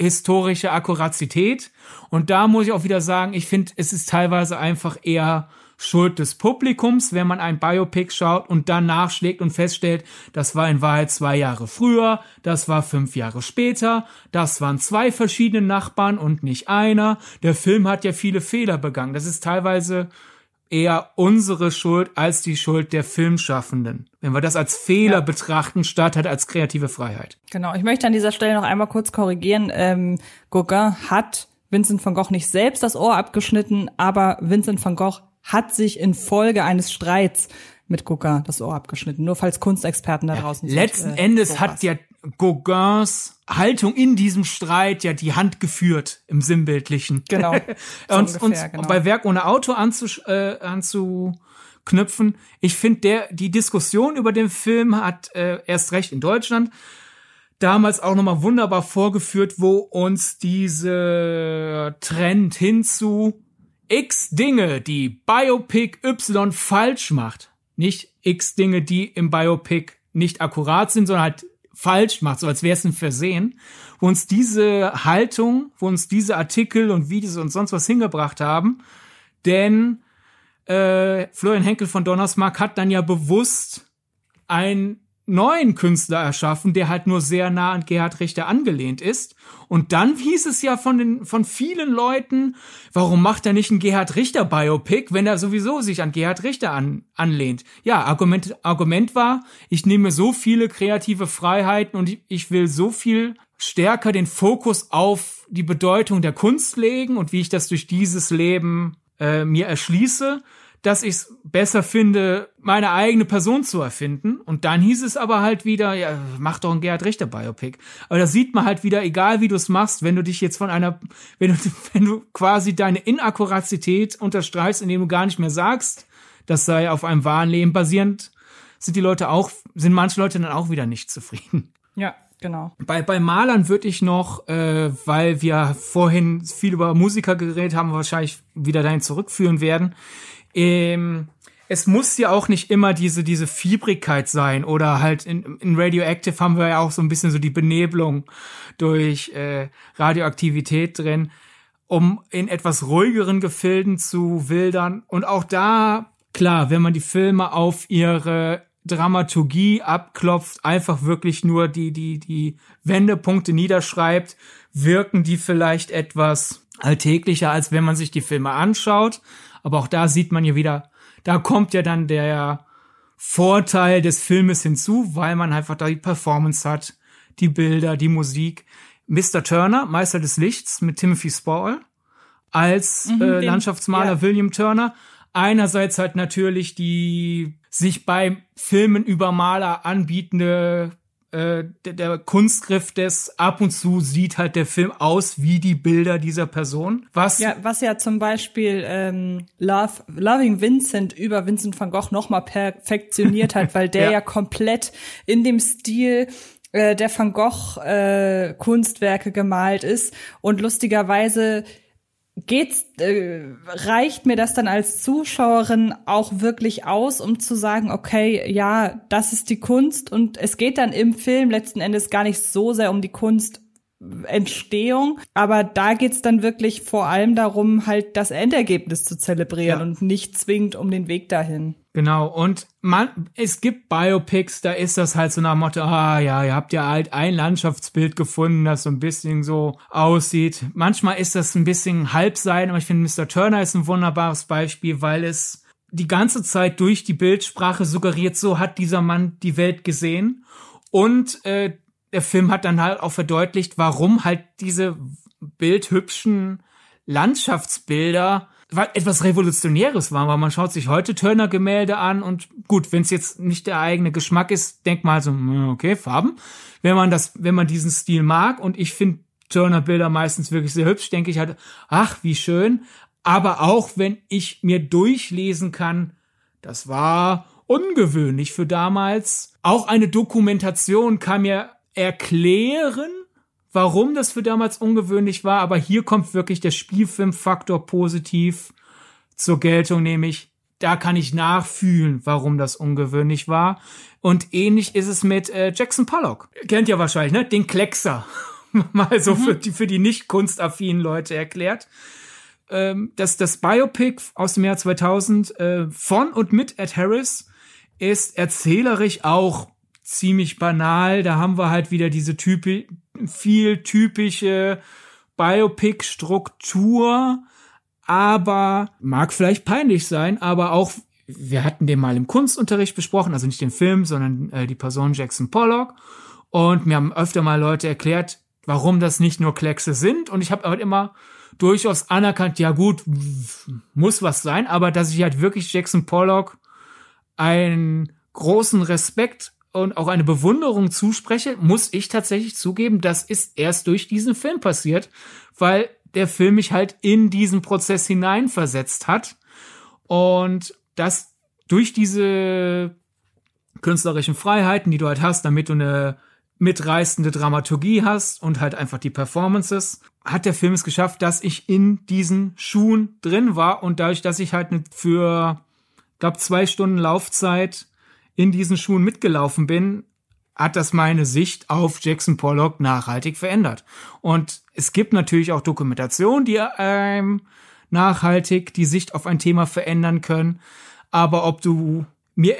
historische Akkuratität. Und da muss ich auch wieder sagen, ich finde, es ist teilweise einfach eher Schuld des Publikums, wenn man ein Biopic schaut und dann nachschlägt und feststellt, das war in Wahrheit zwei Jahre früher, das war fünf Jahre später, das waren zwei verschiedene Nachbarn und nicht einer. Der Film hat ja viele Fehler begangen. Das ist teilweise eher unsere Schuld als die Schuld der Filmschaffenden. Wenn wir das als Fehler ja. betrachten, statt halt als kreative Freiheit. Genau, ich möchte an dieser Stelle noch einmal kurz korrigieren. Ähm, Gauguin hat Vincent van Gogh nicht selbst das Ohr abgeschnitten, aber Vincent van Gogh hat sich infolge eines Streits mit Gauguin das Ohr abgeschnitten. Nur falls Kunstexperten da draußen ja, sind. Letzten äh, Endes sowas. hat ja Gauguins Haltung in diesem Streit ja die Hand geführt im Sinnbildlichen. Genau. So und, ungefähr, und genau. bei Werk ohne Auto anzusch äh, anzuknüpfen. Ich finde, der die Diskussion über den Film hat äh, erst recht in Deutschland damals auch nochmal wunderbar vorgeführt, wo uns diese Trend hinzu X Dinge, die Biopic Y falsch macht. Nicht X Dinge, die im Biopic nicht akkurat sind, sondern halt falsch macht, so als wäre es ein Versehen, wo uns diese Haltung, wo uns diese Artikel und Videos und sonst was hingebracht haben, denn äh, Florian Henkel von Donnersmark hat dann ja bewusst ein neuen Künstler erschaffen, der halt nur sehr nah an Gerhard Richter angelehnt ist. Und dann hieß es ja von den, von vielen Leuten, warum macht er nicht ein Gerhard Richter Biopic, wenn er sowieso sich an Gerhard Richter an, anlehnt? Ja, Argument, Argument war, ich nehme so viele kreative Freiheiten und ich, ich will so viel stärker den Fokus auf die Bedeutung der Kunst legen und wie ich das durch dieses Leben äh, mir erschließe, dass ich es besser finde, meine eigene Person zu erfinden. Und dann hieß es aber halt wieder, ja, mach doch ein Gerhard Richter Biopic. Aber da sieht man halt wieder, egal wie du es machst, wenn du dich jetzt von einer, wenn du, wenn du quasi deine Inakkuratität unterstreichst, indem du gar nicht mehr sagst, das sei auf einem wahren Leben basierend, sind die Leute auch, sind manche Leute dann auch wieder nicht zufrieden. Ja, Genau. Bei, bei Malern würde ich noch, äh, weil wir vorhin viel über Musiker geredet haben, wahrscheinlich wieder dahin zurückführen werden. Ähm, es muss ja auch nicht immer diese, diese Fiebrigkeit sein oder halt in, in Radioactive haben wir ja auch so ein bisschen so die Benebelung durch äh, Radioaktivität drin, um in etwas ruhigeren Gefilden zu wildern. Und auch da, klar, wenn man die Filme auf ihre Dramaturgie abklopft, einfach wirklich nur die, die, die Wendepunkte niederschreibt, wirken die vielleicht etwas alltäglicher, als wenn man sich die Filme anschaut. Aber auch da sieht man ja wieder, da kommt ja dann der Vorteil des Filmes hinzu, weil man einfach da die Performance hat, die Bilder, die Musik. Mr. Turner, Meister des Lichts mit Timothy Spall als mhm, äh, Landschaftsmaler ja. William Turner. Einerseits halt natürlich die sich bei Filmen über Maler anbietende äh, der, der Kunstgriff des ab und zu sieht halt der Film aus wie die Bilder dieser Person. Was ja, was ja zum Beispiel ähm, Love, Loving Vincent über Vincent van Gogh nochmal perfektioniert hat, weil der ja. ja komplett in dem Stil äh, der Van Gogh äh, Kunstwerke gemalt ist und lustigerweise geht's, äh, reicht mir das dann als Zuschauerin auch wirklich aus, um zu sagen, okay, ja, das ist die Kunst und es geht dann im Film letzten Endes gar nicht so sehr um die Kunst Entstehung. Aber da geht's dann wirklich vor allem darum, halt das Endergebnis zu zelebrieren ja. und nicht zwingend um den Weg dahin. Genau, und man, es gibt Biopics, da ist das halt so nach Motto, ah ja, ihr habt ja halt ein Landschaftsbild gefunden, das so ein bisschen so aussieht. Manchmal ist das ein bisschen halbseiden, aber ich finde, Mr. Turner ist ein wunderbares Beispiel, weil es die ganze Zeit durch die Bildsprache suggeriert, so hat dieser Mann die Welt gesehen. Und äh, der Film hat dann halt auch verdeutlicht, warum halt diese bildhübschen Landschaftsbilder etwas Revolutionäres waren, weil man schaut sich heute Turner-Gemälde an und gut, wenn es jetzt nicht der eigene Geschmack ist, denkt man halt so, hm, okay, Farben. Wenn man das, wenn man diesen Stil mag und ich finde Turner-Bilder meistens wirklich sehr hübsch, denke ich halt, ach, wie schön. Aber auch wenn ich mir durchlesen kann, das war ungewöhnlich für damals. Auch eine Dokumentation kann mir erklären, warum das für damals ungewöhnlich war, aber hier kommt wirklich der Spielfilmfaktor positiv zur Geltung, nämlich da kann ich nachfühlen, warum das ungewöhnlich war. Und ähnlich ist es mit äh, Jackson Pollock. Kennt ihr wahrscheinlich, ne? Den Kleckser. Mal so mhm. für die, für die nicht kunstaffinen Leute erklärt. Ähm, das, das Biopic aus dem Jahr 2000 äh, von und mit Ed Harris ist erzählerisch auch ziemlich banal. Da haben wir halt wieder diese typi viel typische Biopic-Struktur, aber mag vielleicht peinlich sein, aber auch wir hatten den mal im Kunstunterricht besprochen, also nicht den Film, sondern äh, die Person Jackson Pollock. Und mir haben öfter mal Leute erklärt, warum das nicht nur Kleckse sind. Und ich habe halt immer durchaus anerkannt, ja gut, muss was sein, aber dass ich halt wirklich Jackson Pollock einen großen Respekt und auch eine Bewunderung zuspreche, muss ich tatsächlich zugeben, das ist erst durch diesen Film passiert, weil der Film mich halt in diesen Prozess hineinversetzt hat. Und das durch diese künstlerischen Freiheiten, die du halt hast, damit du eine mitreißende Dramaturgie hast und halt einfach die Performances, hat der Film es geschafft, dass ich in diesen Schuhen drin war und dadurch, dass ich halt für, glaube zwei Stunden Laufzeit in diesen Schuhen mitgelaufen bin, hat das meine Sicht auf Jackson Pollock nachhaltig verändert. Und es gibt natürlich auch Dokumentationen, die ähm, nachhaltig die Sicht auf ein Thema verändern können. Aber ob du mir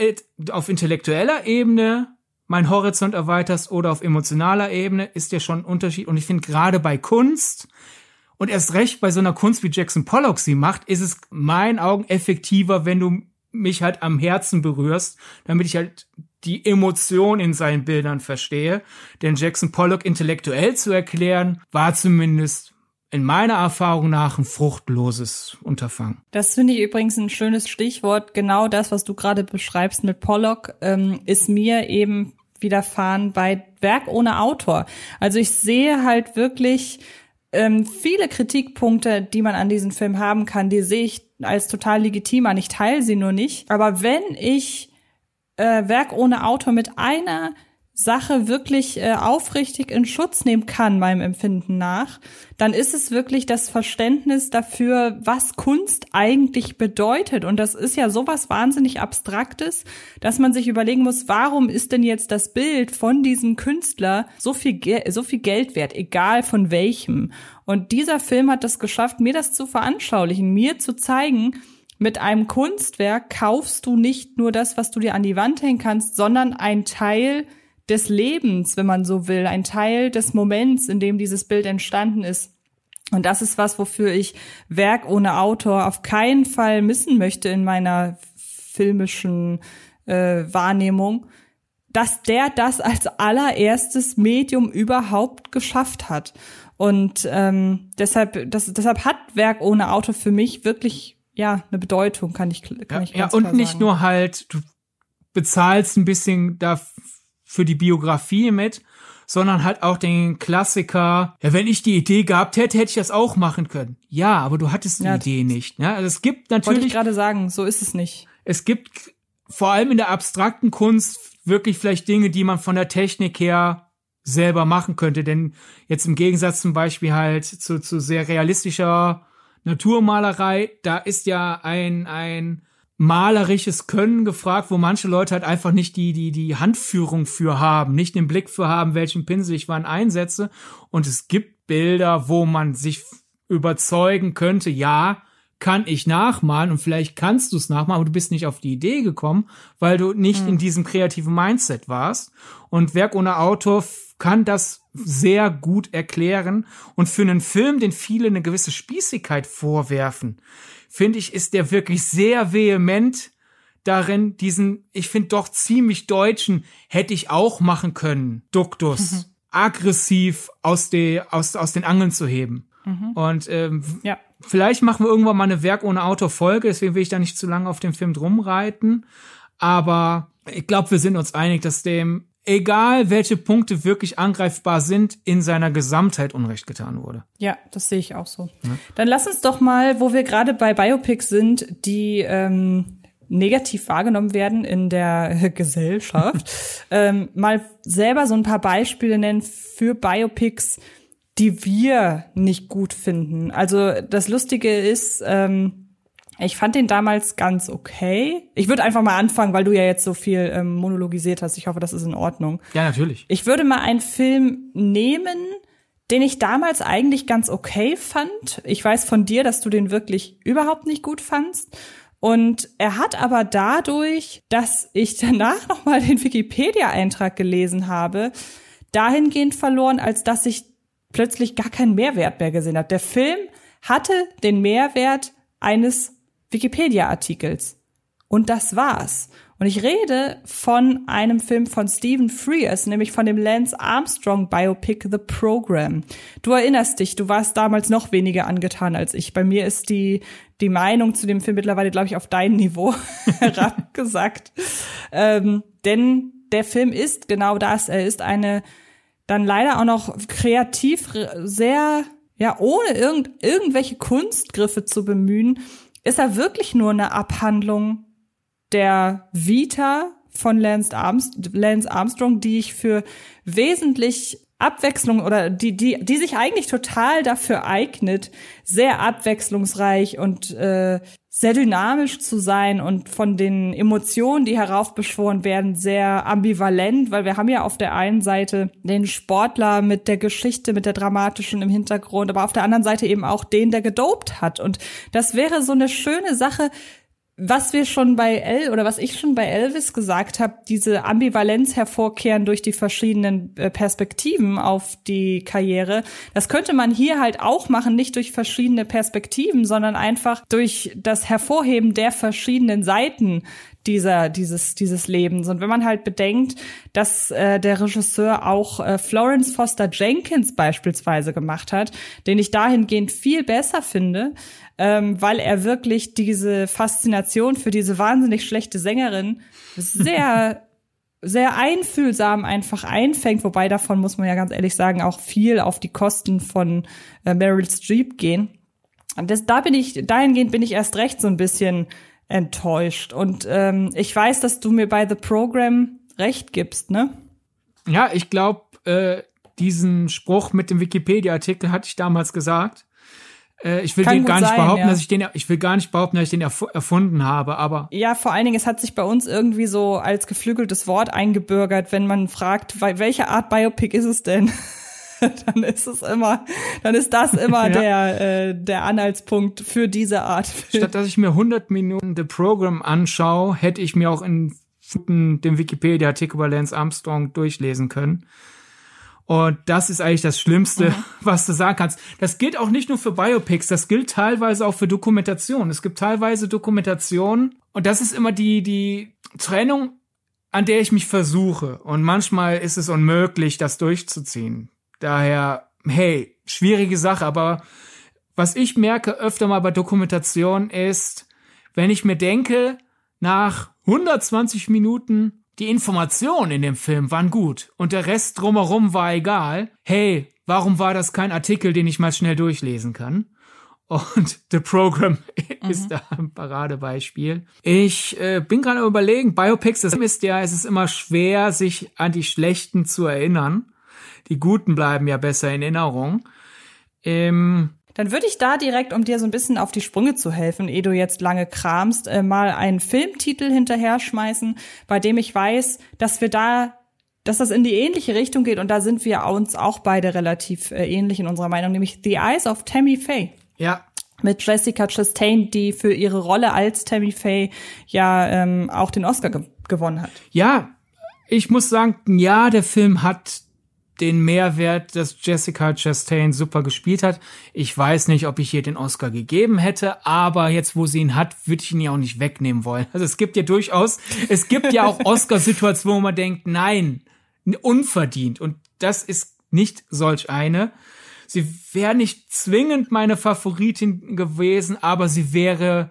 auf intellektueller Ebene mein Horizont erweiterst oder auf emotionaler Ebene, ist ja schon ein Unterschied. Und ich finde gerade bei Kunst und erst recht bei so einer Kunst wie Jackson Pollock sie macht, ist es meinen Augen effektiver, wenn du mich halt am Herzen berührst, damit ich halt die Emotion in seinen Bildern verstehe. Denn Jackson Pollock intellektuell zu erklären, war zumindest in meiner Erfahrung nach ein fruchtloses Unterfangen. Das finde ich übrigens ein schönes Stichwort. Genau das, was du gerade beschreibst mit Pollock, ähm, ist mir eben widerfahren bei Werk ohne Autor. Also ich sehe halt wirklich ähm, viele Kritikpunkte, die man an diesem Film haben kann, die sehe ich als total legitim an. Ich teile sie nur nicht. Aber wenn ich äh, Werk ohne Autor mit einer Sache wirklich äh, aufrichtig in Schutz nehmen kann, meinem Empfinden nach, dann ist es wirklich das Verständnis dafür, was Kunst eigentlich bedeutet. Und das ist ja sowas wahnsinnig Abstraktes, dass man sich überlegen muss, warum ist denn jetzt das Bild von diesem Künstler so viel, so viel Geld wert, egal von welchem. Und dieser Film hat das geschafft, mir das zu veranschaulichen, mir zu zeigen, mit einem Kunstwerk kaufst du nicht nur das, was du dir an die Wand hängen kannst, sondern ein Teil des Lebens, wenn man so will, ein Teil des Moments, in dem dieses Bild entstanden ist. Und das ist was, wofür ich Werk ohne Autor auf keinen Fall missen möchte in meiner filmischen äh, Wahrnehmung, dass der das als allererstes Medium überhaupt geschafft hat. Und ähm, deshalb, das, deshalb hat Werk ohne Autor für mich wirklich ja eine Bedeutung, kann ich kann ja, ich ganz Ja, und nicht sagen. nur halt, du bezahlst ein bisschen da für die Biografie mit, sondern halt auch den Klassiker, ja, wenn ich die Idee gehabt hätte, hätte ich das auch machen können. Ja, aber du hattest die ja, Idee nicht. Ne? Also es gibt natürlich. Wollte ich gerade sagen, so ist es nicht. Es gibt vor allem in der abstrakten Kunst wirklich vielleicht Dinge, die man von der Technik her selber machen könnte. Denn jetzt im Gegensatz zum Beispiel halt zu, zu sehr realistischer Naturmalerei, da ist ja ein, ein malerisches Können gefragt, wo manche Leute halt einfach nicht die, die, die Handführung für haben, nicht den Blick für haben, welchen Pinsel ich wann einsetze. Und es gibt Bilder, wo man sich überzeugen könnte, ja, kann ich nachmalen und vielleicht kannst du es nachmalen, aber du bist nicht auf die Idee gekommen, weil du nicht hm. in diesem kreativen Mindset warst. Und Werk ohne Autor kann das sehr gut erklären. Und für einen Film, den viele eine gewisse Spießigkeit vorwerfen, finde ich, ist der wirklich sehr vehement darin, diesen, ich finde doch ziemlich deutschen, hätte ich auch machen können, Duktus, mhm. aggressiv aus, de, aus, aus den Angeln zu heben. Mhm. Und ähm, ja. vielleicht machen wir irgendwann mal eine Werk ohne Autor Folge, deswegen will ich da nicht zu lange auf dem Film drum reiten. Aber ich glaube, wir sind uns einig, dass dem egal welche Punkte wirklich angreifbar sind, in seiner Gesamtheit Unrecht getan wurde. Ja, das sehe ich auch so. Ja. Dann lass uns doch mal, wo wir gerade bei Biopics sind, die ähm, negativ wahrgenommen werden in der Gesellschaft, ähm, mal selber so ein paar Beispiele nennen für Biopics, die wir nicht gut finden. Also das Lustige ist, ähm, ich fand den damals ganz okay. Ich würde einfach mal anfangen, weil du ja jetzt so viel ähm, monologisiert hast. Ich hoffe, das ist in Ordnung. Ja, natürlich. Ich würde mal einen Film nehmen, den ich damals eigentlich ganz okay fand. Ich weiß von dir, dass du den wirklich überhaupt nicht gut fandst. Und er hat aber dadurch, dass ich danach noch mal den Wikipedia-Eintrag gelesen habe, dahingehend verloren, als dass ich plötzlich gar keinen Mehrwert mehr gesehen habe. Der Film hatte den Mehrwert eines Wikipedia-Artikels. Und das war's. Und ich rede von einem Film von Stephen Frears, nämlich von dem Lance Armstrong Biopic The Program. Du erinnerst dich, du warst damals noch weniger angetan als ich. Bei mir ist die, die Meinung zu dem Film mittlerweile, glaube ich, auf dein Niveau herabgesagt. ähm, denn der Film ist genau das. Er ist eine dann leider auch noch kreativ sehr, ja, ohne irgend, irgendwelche Kunstgriffe zu bemühen, ist er wirklich nur eine Abhandlung der Vita von Lance, Armstrong, die ich für wesentlich Abwechslung oder die, die, die sich eigentlich total dafür eignet, sehr abwechslungsreich und äh, sehr dynamisch zu sein und von den Emotionen, die heraufbeschworen werden, sehr ambivalent, weil wir haben ja auf der einen Seite den Sportler mit der Geschichte, mit der dramatischen im Hintergrund, aber auf der anderen Seite eben auch den, der gedopt hat. Und das wäre so eine schöne Sache, was wir schon bei El oder was ich schon bei Elvis gesagt habe, diese Ambivalenz hervorkehren durch die verschiedenen äh, Perspektiven auf die Karriere, das könnte man hier halt auch machen, nicht durch verschiedene Perspektiven, sondern einfach durch das Hervorheben der verschiedenen Seiten dieser dieses dieses Lebens und wenn man halt bedenkt, dass äh, der Regisseur auch äh, Florence Foster Jenkins beispielsweise gemacht hat, den ich dahingehend viel besser finde, ähm, weil er wirklich diese Faszination für diese wahnsinnig schlechte Sängerin sehr sehr einfühlsam einfach einfängt, wobei davon muss man ja ganz ehrlich sagen auch viel auf die Kosten von äh, Meryl Streep gehen. Und das, da bin ich dahingehend bin ich erst recht so ein bisschen enttäuscht. Und ähm, ich weiß, dass du mir bei The Program recht gibst, ne? Ja, ich glaube, äh, diesen Spruch mit dem Wikipedia-Artikel hatte ich damals gesagt. Äh, ich will Kann den gar nicht sein, behaupten, ja. dass ich den, ich will gar nicht behaupten, dass ich den erf erfunden habe, aber. Ja, vor allen Dingen, es hat sich bei uns irgendwie so als geflügeltes Wort eingebürgert, wenn man fragt, welche Art Biopic ist es denn? dann ist es immer, dann ist das immer ja. der, äh, der Anhaltspunkt für diese Art. Statt dass ich mir 100 Minuten The Program anschaue, hätte ich mir auch in dem Wikipedia-Artikel über Lance Armstrong durchlesen können. Und das ist eigentlich das Schlimmste, mhm. was du sagen kannst. Das gilt auch nicht nur für Biopics, das gilt teilweise auch für Dokumentation. Es gibt teilweise Dokumentationen und das ist immer die, die Trennung, an der ich mich versuche. Und manchmal ist es unmöglich, das durchzuziehen. Daher, hey, schwierige Sache, aber was ich merke öfter mal bei Dokumentation ist, wenn ich mir denke, nach 120 Minuten die Informationen in dem Film waren gut und der Rest drumherum war egal. Hey, warum war das kein Artikel, den ich mal schnell durchlesen kann? Und The Program mhm. ist da ein Paradebeispiel. Ich äh, bin gerade überlegen, Biopics, das ist ja, es ist immer schwer, sich an die schlechten zu erinnern. Die Guten bleiben ja besser in Erinnerung. Ähm, Dann würde ich da direkt, um dir so ein bisschen auf die Sprünge zu helfen, ehe du jetzt lange kramst, äh, mal einen Filmtitel hinterher schmeißen, bei dem ich weiß, dass wir da, dass das in die ähnliche Richtung geht und da sind wir uns auch beide relativ äh, ähnlich in unserer Meinung, nämlich The Eyes of Tammy Faye. Ja. Mit Jessica Chastain, die für ihre Rolle als Tammy Faye ja ähm, auch den Oscar ge gewonnen hat. Ja, ich muss sagen, ja, der Film hat den Mehrwert, dass Jessica Chastain super gespielt hat. Ich weiß nicht, ob ich ihr den Oscar gegeben hätte, aber jetzt, wo sie ihn hat, würde ich ihn ja auch nicht wegnehmen wollen. Also es gibt ja durchaus, es gibt ja auch Oscar-Situationen, wo man denkt, nein, unverdient. Und das ist nicht solch eine. Sie wäre nicht zwingend meine Favoritin gewesen, aber sie wäre,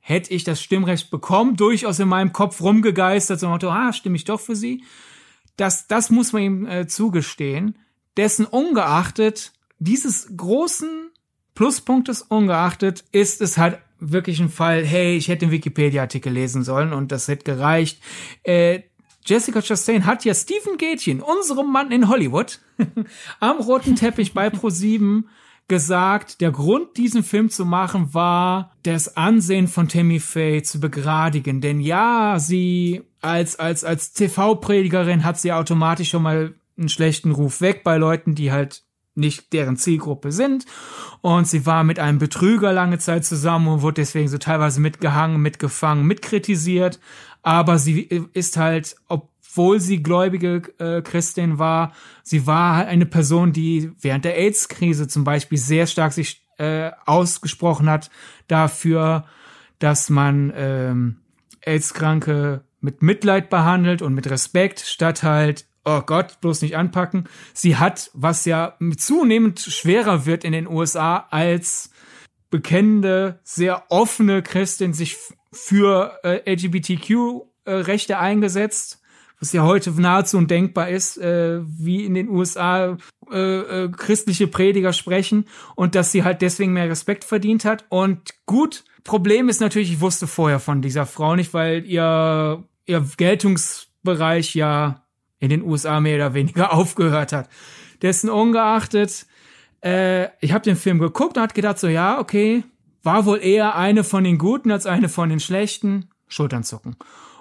hätte ich das Stimmrecht bekommen, durchaus in meinem Kopf rumgegeistert, so Motto, ah, stimme ich doch für sie das, das muss man ihm äh, zugestehen. Dessen ungeachtet, dieses großen Pluspunktes ungeachtet, ist es halt wirklich ein Fall, hey, ich hätte den Wikipedia-Artikel lesen sollen und das hätte gereicht. Äh, Jessica Chastain hat ja Stephen Gätchen, unserem Mann in Hollywood, am roten Teppich bei Pro7 gesagt, der Grund, diesen Film zu machen, war, das Ansehen von Tammy Faye zu begradigen. Denn ja, sie als, als, als TV-Predigerin hat sie automatisch schon mal einen schlechten Ruf weg bei Leuten, die halt nicht deren Zielgruppe sind. Und sie war mit einem Betrüger lange Zeit zusammen und wurde deswegen so teilweise mitgehangen, mitgefangen, mitkritisiert. Aber sie ist halt, ob obwohl sie gläubige äh, Christin war, sie war halt eine Person, die während der AIDS-Krise zum Beispiel sehr stark sich äh, ausgesprochen hat dafür, dass man ähm, AIDS-Kranke mit Mitleid behandelt und mit Respekt, statt halt, oh Gott, bloß nicht anpacken. Sie hat, was ja zunehmend schwerer wird in den USA, als bekennende, sehr offene Christin sich für äh, LGBTQ-Rechte äh, eingesetzt was ja heute nahezu undenkbar ist, äh, wie in den USA äh, äh, christliche Prediger sprechen und dass sie halt deswegen mehr Respekt verdient hat. Und gut, Problem ist natürlich, ich wusste vorher von dieser Frau nicht, weil ihr, ihr Geltungsbereich ja in den USA mehr oder weniger aufgehört hat. Dessen ungeachtet, äh, ich habe den Film geguckt und hat gedacht so, ja, okay, war wohl eher eine von den Guten als eine von den Schlechten. Schultern zucken.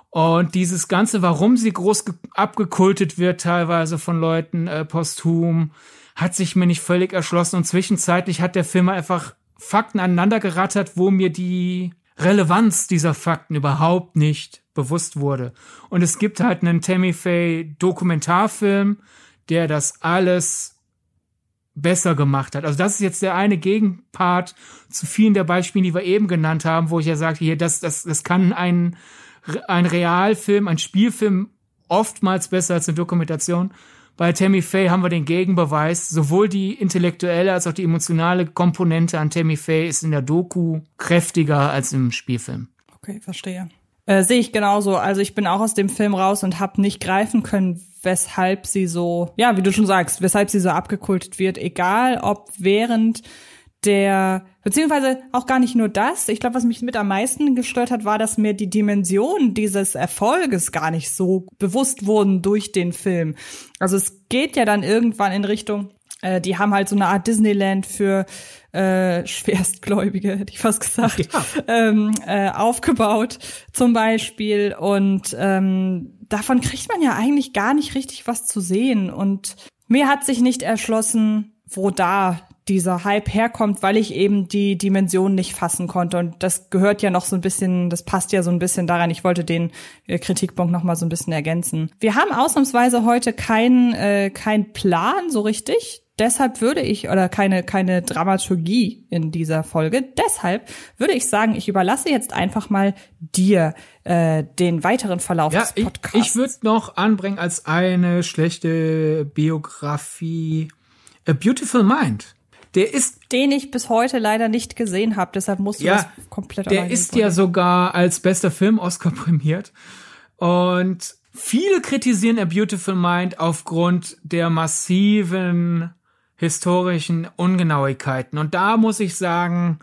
Und dieses Ganze, warum sie groß abgekultet wird, teilweise von Leuten äh, posthum, hat sich mir nicht völlig erschlossen. Und zwischenzeitlich hat der Film einfach Fakten aneinander gerattert, wo mir die Relevanz dieser Fakten überhaupt nicht bewusst wurde. Und es gibt halt einen Tammy Faye Dokumentarfilm, der das alles besser gemacht hat. Also das ist jetzt der eine Gegenpart zu vielen der Beispiele, die wir eben genannt haben, wo ich ja sagte, hier, das, das, das kann ein ein Realfilm, ein Spielfilm oftmals besser als eine Dokumentation. Bei Tammy Faye haben wir den Gegenbeweis. Sowohl die intellektuelle als auch die emotionale Komponente an Tammy Faye ist in der Doku kräftiger als im Spielfilm. Okay, verstehe. Äh, Sehe ich genauso. Also ich bin auch aus dem Film raus und habe nicht greifen können, weshalb sie so, ja, wie du schon sagst, weshalb sie so abgekultet wird. Egal, ob während der, beziehungsweise auch gar nicht nur das. Ich glaube, was mich mit am meisten gestört hat, war, dass mir die Dimension dieses Erfolges gar nicht so bewusst wurden durch den Film. Also es geht ja dann irgendwann in Richtung, äh, die haben halt so eine Art Disneyland für äh, Schwerstgläubige, hätte ich fast gesagt, ja. ähm, äh, aufgebaut zum Beispiel. Und ähm, davon kriegt man ja eigentlich gar nicht richtig was zu sehen. Und mir hat sich nicht erschlossen, wo da dieser Hype herkommt, weil ich eben die Dimension nicht fassen konnte. Und das gehört ja noch so ein bisschen, das passt ja so ein bisschen daran. Ich wollte den äh, Kritikpunkt noch mal so ein bisschen ergänzen. Wir haben ausnahmsweise heute keinen äh, kein Plan so richtig. Deshalb würde ich, oder keine, keine Dramaturgie in dieser Folge, deshalb würde ich sagen, ich überlasse jetzt einfach mal dir äh, den weiteren Verlauf ja, des Podcasts. Ich, ich würde noch anbringen als eine schlechte Biografie A Beautiful Mind. Der ist. Den ich bis heute leider nicht gesehen habe, deshalb musst du ja, das komplett Der ist ja sogar als bester Film Oscar prämiert. Und viele kritisieren A Beautiful Mind aufgrund der massiven historischen Ungenauigkeiten. Und da muss ich sagen,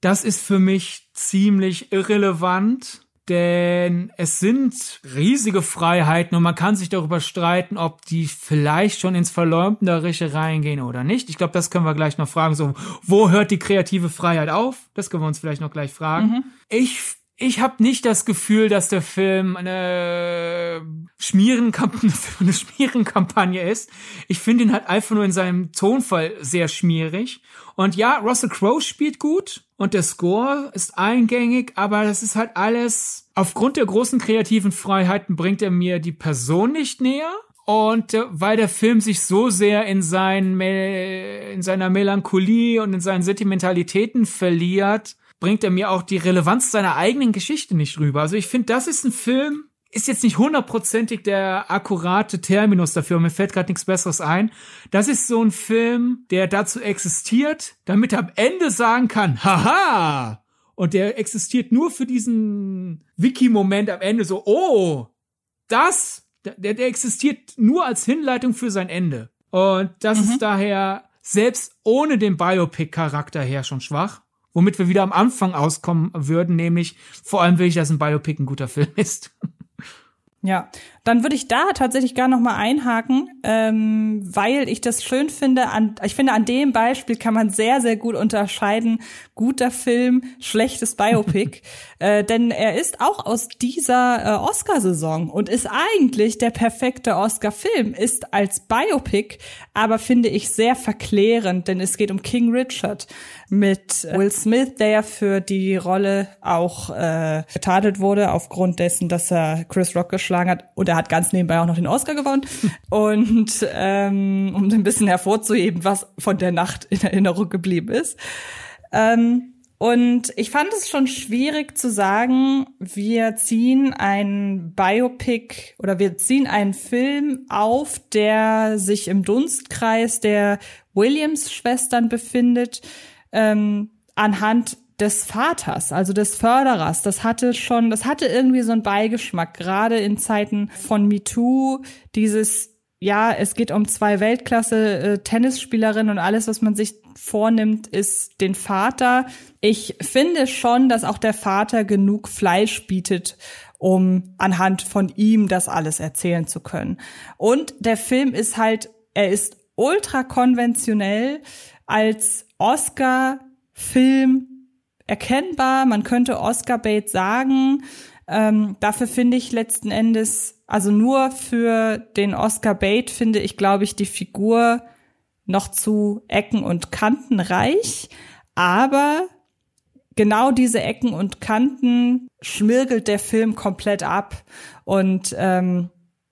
das ist für mich ziemlich irrelevant. Denn es sind riesige Freiheiten und man kann sich darüber streiten, ob die vielleicht schon ins Verleumderische reingehen oder nicht. Ich glaube, das können wir gleich noch fragen. So, wo hört die kreative Freiheit auf? Das können wir uns vielleicht noch gleich fragen. Mhm. Ich ich habe nicht das Gefühl, dass der Film eine Schmierenkampagne, eine Schmierenkampagne ist. Ich finde ihn halt einfach nur in seinem Tonfall sehr schmierig. Und ja, Russell Crowe spielt gut und der Score ist eingängig, aber das ist halt alles aufgrund der großen kreativen Freiheiten bringt er mir die Person nicht näher. Und äh, weil der Film sich so sehr in, seinen, in seiner Melancholie und in seinen Sentimentalitäten verliert, bringt er mir auch die Relevanz seiner eigenen Geschichte nicht rüber. Also ich finde, das ist ein Film, ist jetzt nicht hundertprozentig der akkurate Terminus dafür, mir fällt gerade nichts Besseres ein. Das ist so ein Film, der dazu existiert, damit er am Ende sagen kann, haha! Und der existiert nur für diesen Wiki-Moment am Ende so, oh, das, der, der existiert nur als Hinleitung für sein Ende. Und das mhm. ist daher selbst ohne den Biopic-Charakter her schon schwach womit wir wieder am Anfang auskommen würden, nämlich vor allem will ich, dass ein Biopic ein guter Film ist. Ja, dann würde ich da tatsächlich gar noch mal einhaken, ähm, weil ich das schön finde. An, ich finde, an dem Beispiel kann man sehr, sehr gut unterscheiden, guter Film, schlechtes Biopic. äh, denn er ist auch aus dieser äh, Oscar-Saison und ist eigentlich der perfekte Oscar-Film, ist als Biopic, aber finde ich sehr verklärend, denn es geht um King Richard mit Will Smith, der für die Rolle auch äh, getadelt wurde, aufgrund dessen, dass er Chris Rock geschlagen hat. Und er hat ganz nebenbei auch noch den Oscar gewonnen. Und ähm, um ein bisschen hervorzuheben, was von der Nacht in Erinnerung geblieben ist. Ähm, und ich fand es schon schwierig zu sagen, wir ziehen ein Biopic oder wir ziehen einen Film auf, der sich im Dunstkreis der Williams-Schwestern befindet ähm, anhand des Vaters, also des Förderers. Das hatte schon, das hatte irgendwie so einen Beigeschmack, gerade in Zeiten von MeToo, dieses ja, es geht um zwei Weltklasse äh, Tennisspielerinnen und alles, was man sich vornimmt, ist den Vater. Ich finde schon, dass auch der Vater genug Fleisch bietet, um anhand von ihm das alles erzählen zu können. Und der Film ist halt, er ist ultra konventionell als Oscar-Film erkennbar. Man könnte Oscar-Bait sagen. Ähm, dafür finde ich letzten Endes, also nur für den Oscar-Bait finde ich, glaube ich, die Figur noch zu Ecken und Kanten reich. Aber genau diese Ecken und Kanten schmirgelt der Film komplett ab. Und ähm,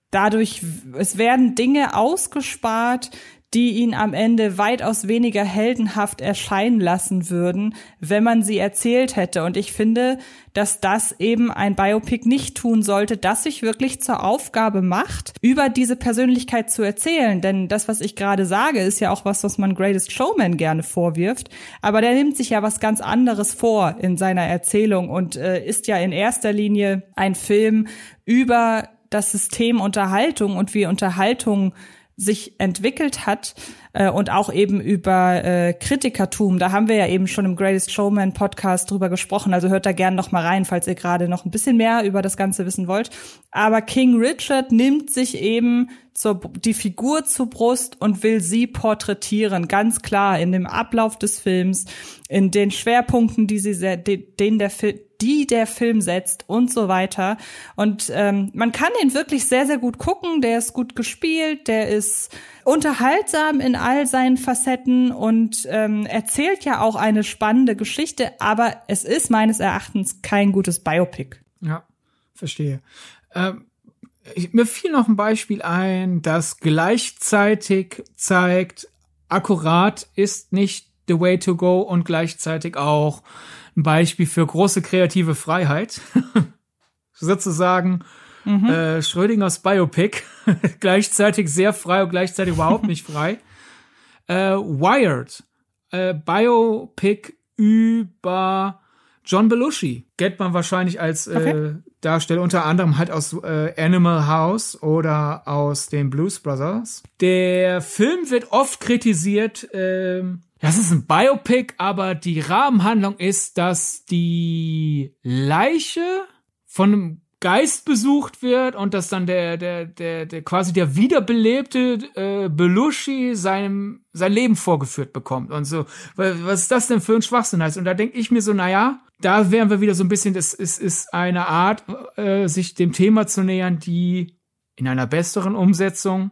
dadurch, es werden Dinge ausgespart, die ihn am Ende weitaus weniger heldenhaft erscheinen lassen würden, wenn man sie erzählt hätte. Und ich finde, dass das eben ein Biopic nicht tun sollte, das sich wirklich zur Aufgabe macht, über diese Persönlichkeit zu erzählen. Denn das, was ich gerade sage, ist ja auch was, was man Greatest Showman gerne vorwirft. Aber der nimmt sich ja was ganz anderes vor in seiner Erzählung und äh, ist ja in erster Linie ein Film über das System Unterhaltung und wie Unterhaltung sich entwickelt hat äh, und auch eben über äh, Kritikertum. Da haben wir ja eben schon im Greatest Showman Podcast drüber gesprochen. Also hört da gerne noch mal rein, falls ihr gerade noch ein bisschen mehr über das Ganze wissen wollt. Aber King Richard nimmt sich eben zur, die Figur zur Brust und will sie porträtieren, ganz klar in dem Ablauf des Films, in den Schwerpunkten, die sie, den der die der Film setzt und so weiter. Und ähm, man kann ihn wirklich sehr, sehr gut gucken. Der ist gut gespielt, der ist unterhaltsam in all seinen Facetten und ähm, erzählt ja auch eine spannende Geschichte, aber es ist meines Erachtens kein gutes Biopic. Ja, verstehe. Ähm ich, mir fiel noch ein Beispiel ein, das gleichzeitig zeigt, akkurat ist nicht the way to go und gleichzeitig auch ein Beispiel für große kreative Freiheit. Sozusagen mhm. äh, Schrödingers Biopic. gleichzeitig sehr frei und gleichzeitig überhaupt nicht frei. Äh, Wired. Äh, Biopic über John Belushi. Kennt man wahrscheinlich als äh, okay. Darsteller unter anderem halt aus äh, Animal House oder aus den Blues Brothers. Der Film wird oft kritisiert, äh, das ist ein Biopic, aber die Rahmenhandlung ist, dass die Leiche von einem Geist besucht wird und dass dann der, der, der, der quasi der wiederbelebte äh, Belushi seinem sein Leben vorgeführt bekommt und so. Was ist das denn für ein Schwachsinn heißt? Und da denke ich mir so, naja, da wären wir wieder so ein bisschen, das ist, ist eine Art, äh, sich dem Thema zu nähern, die in einer besseren Umsetzung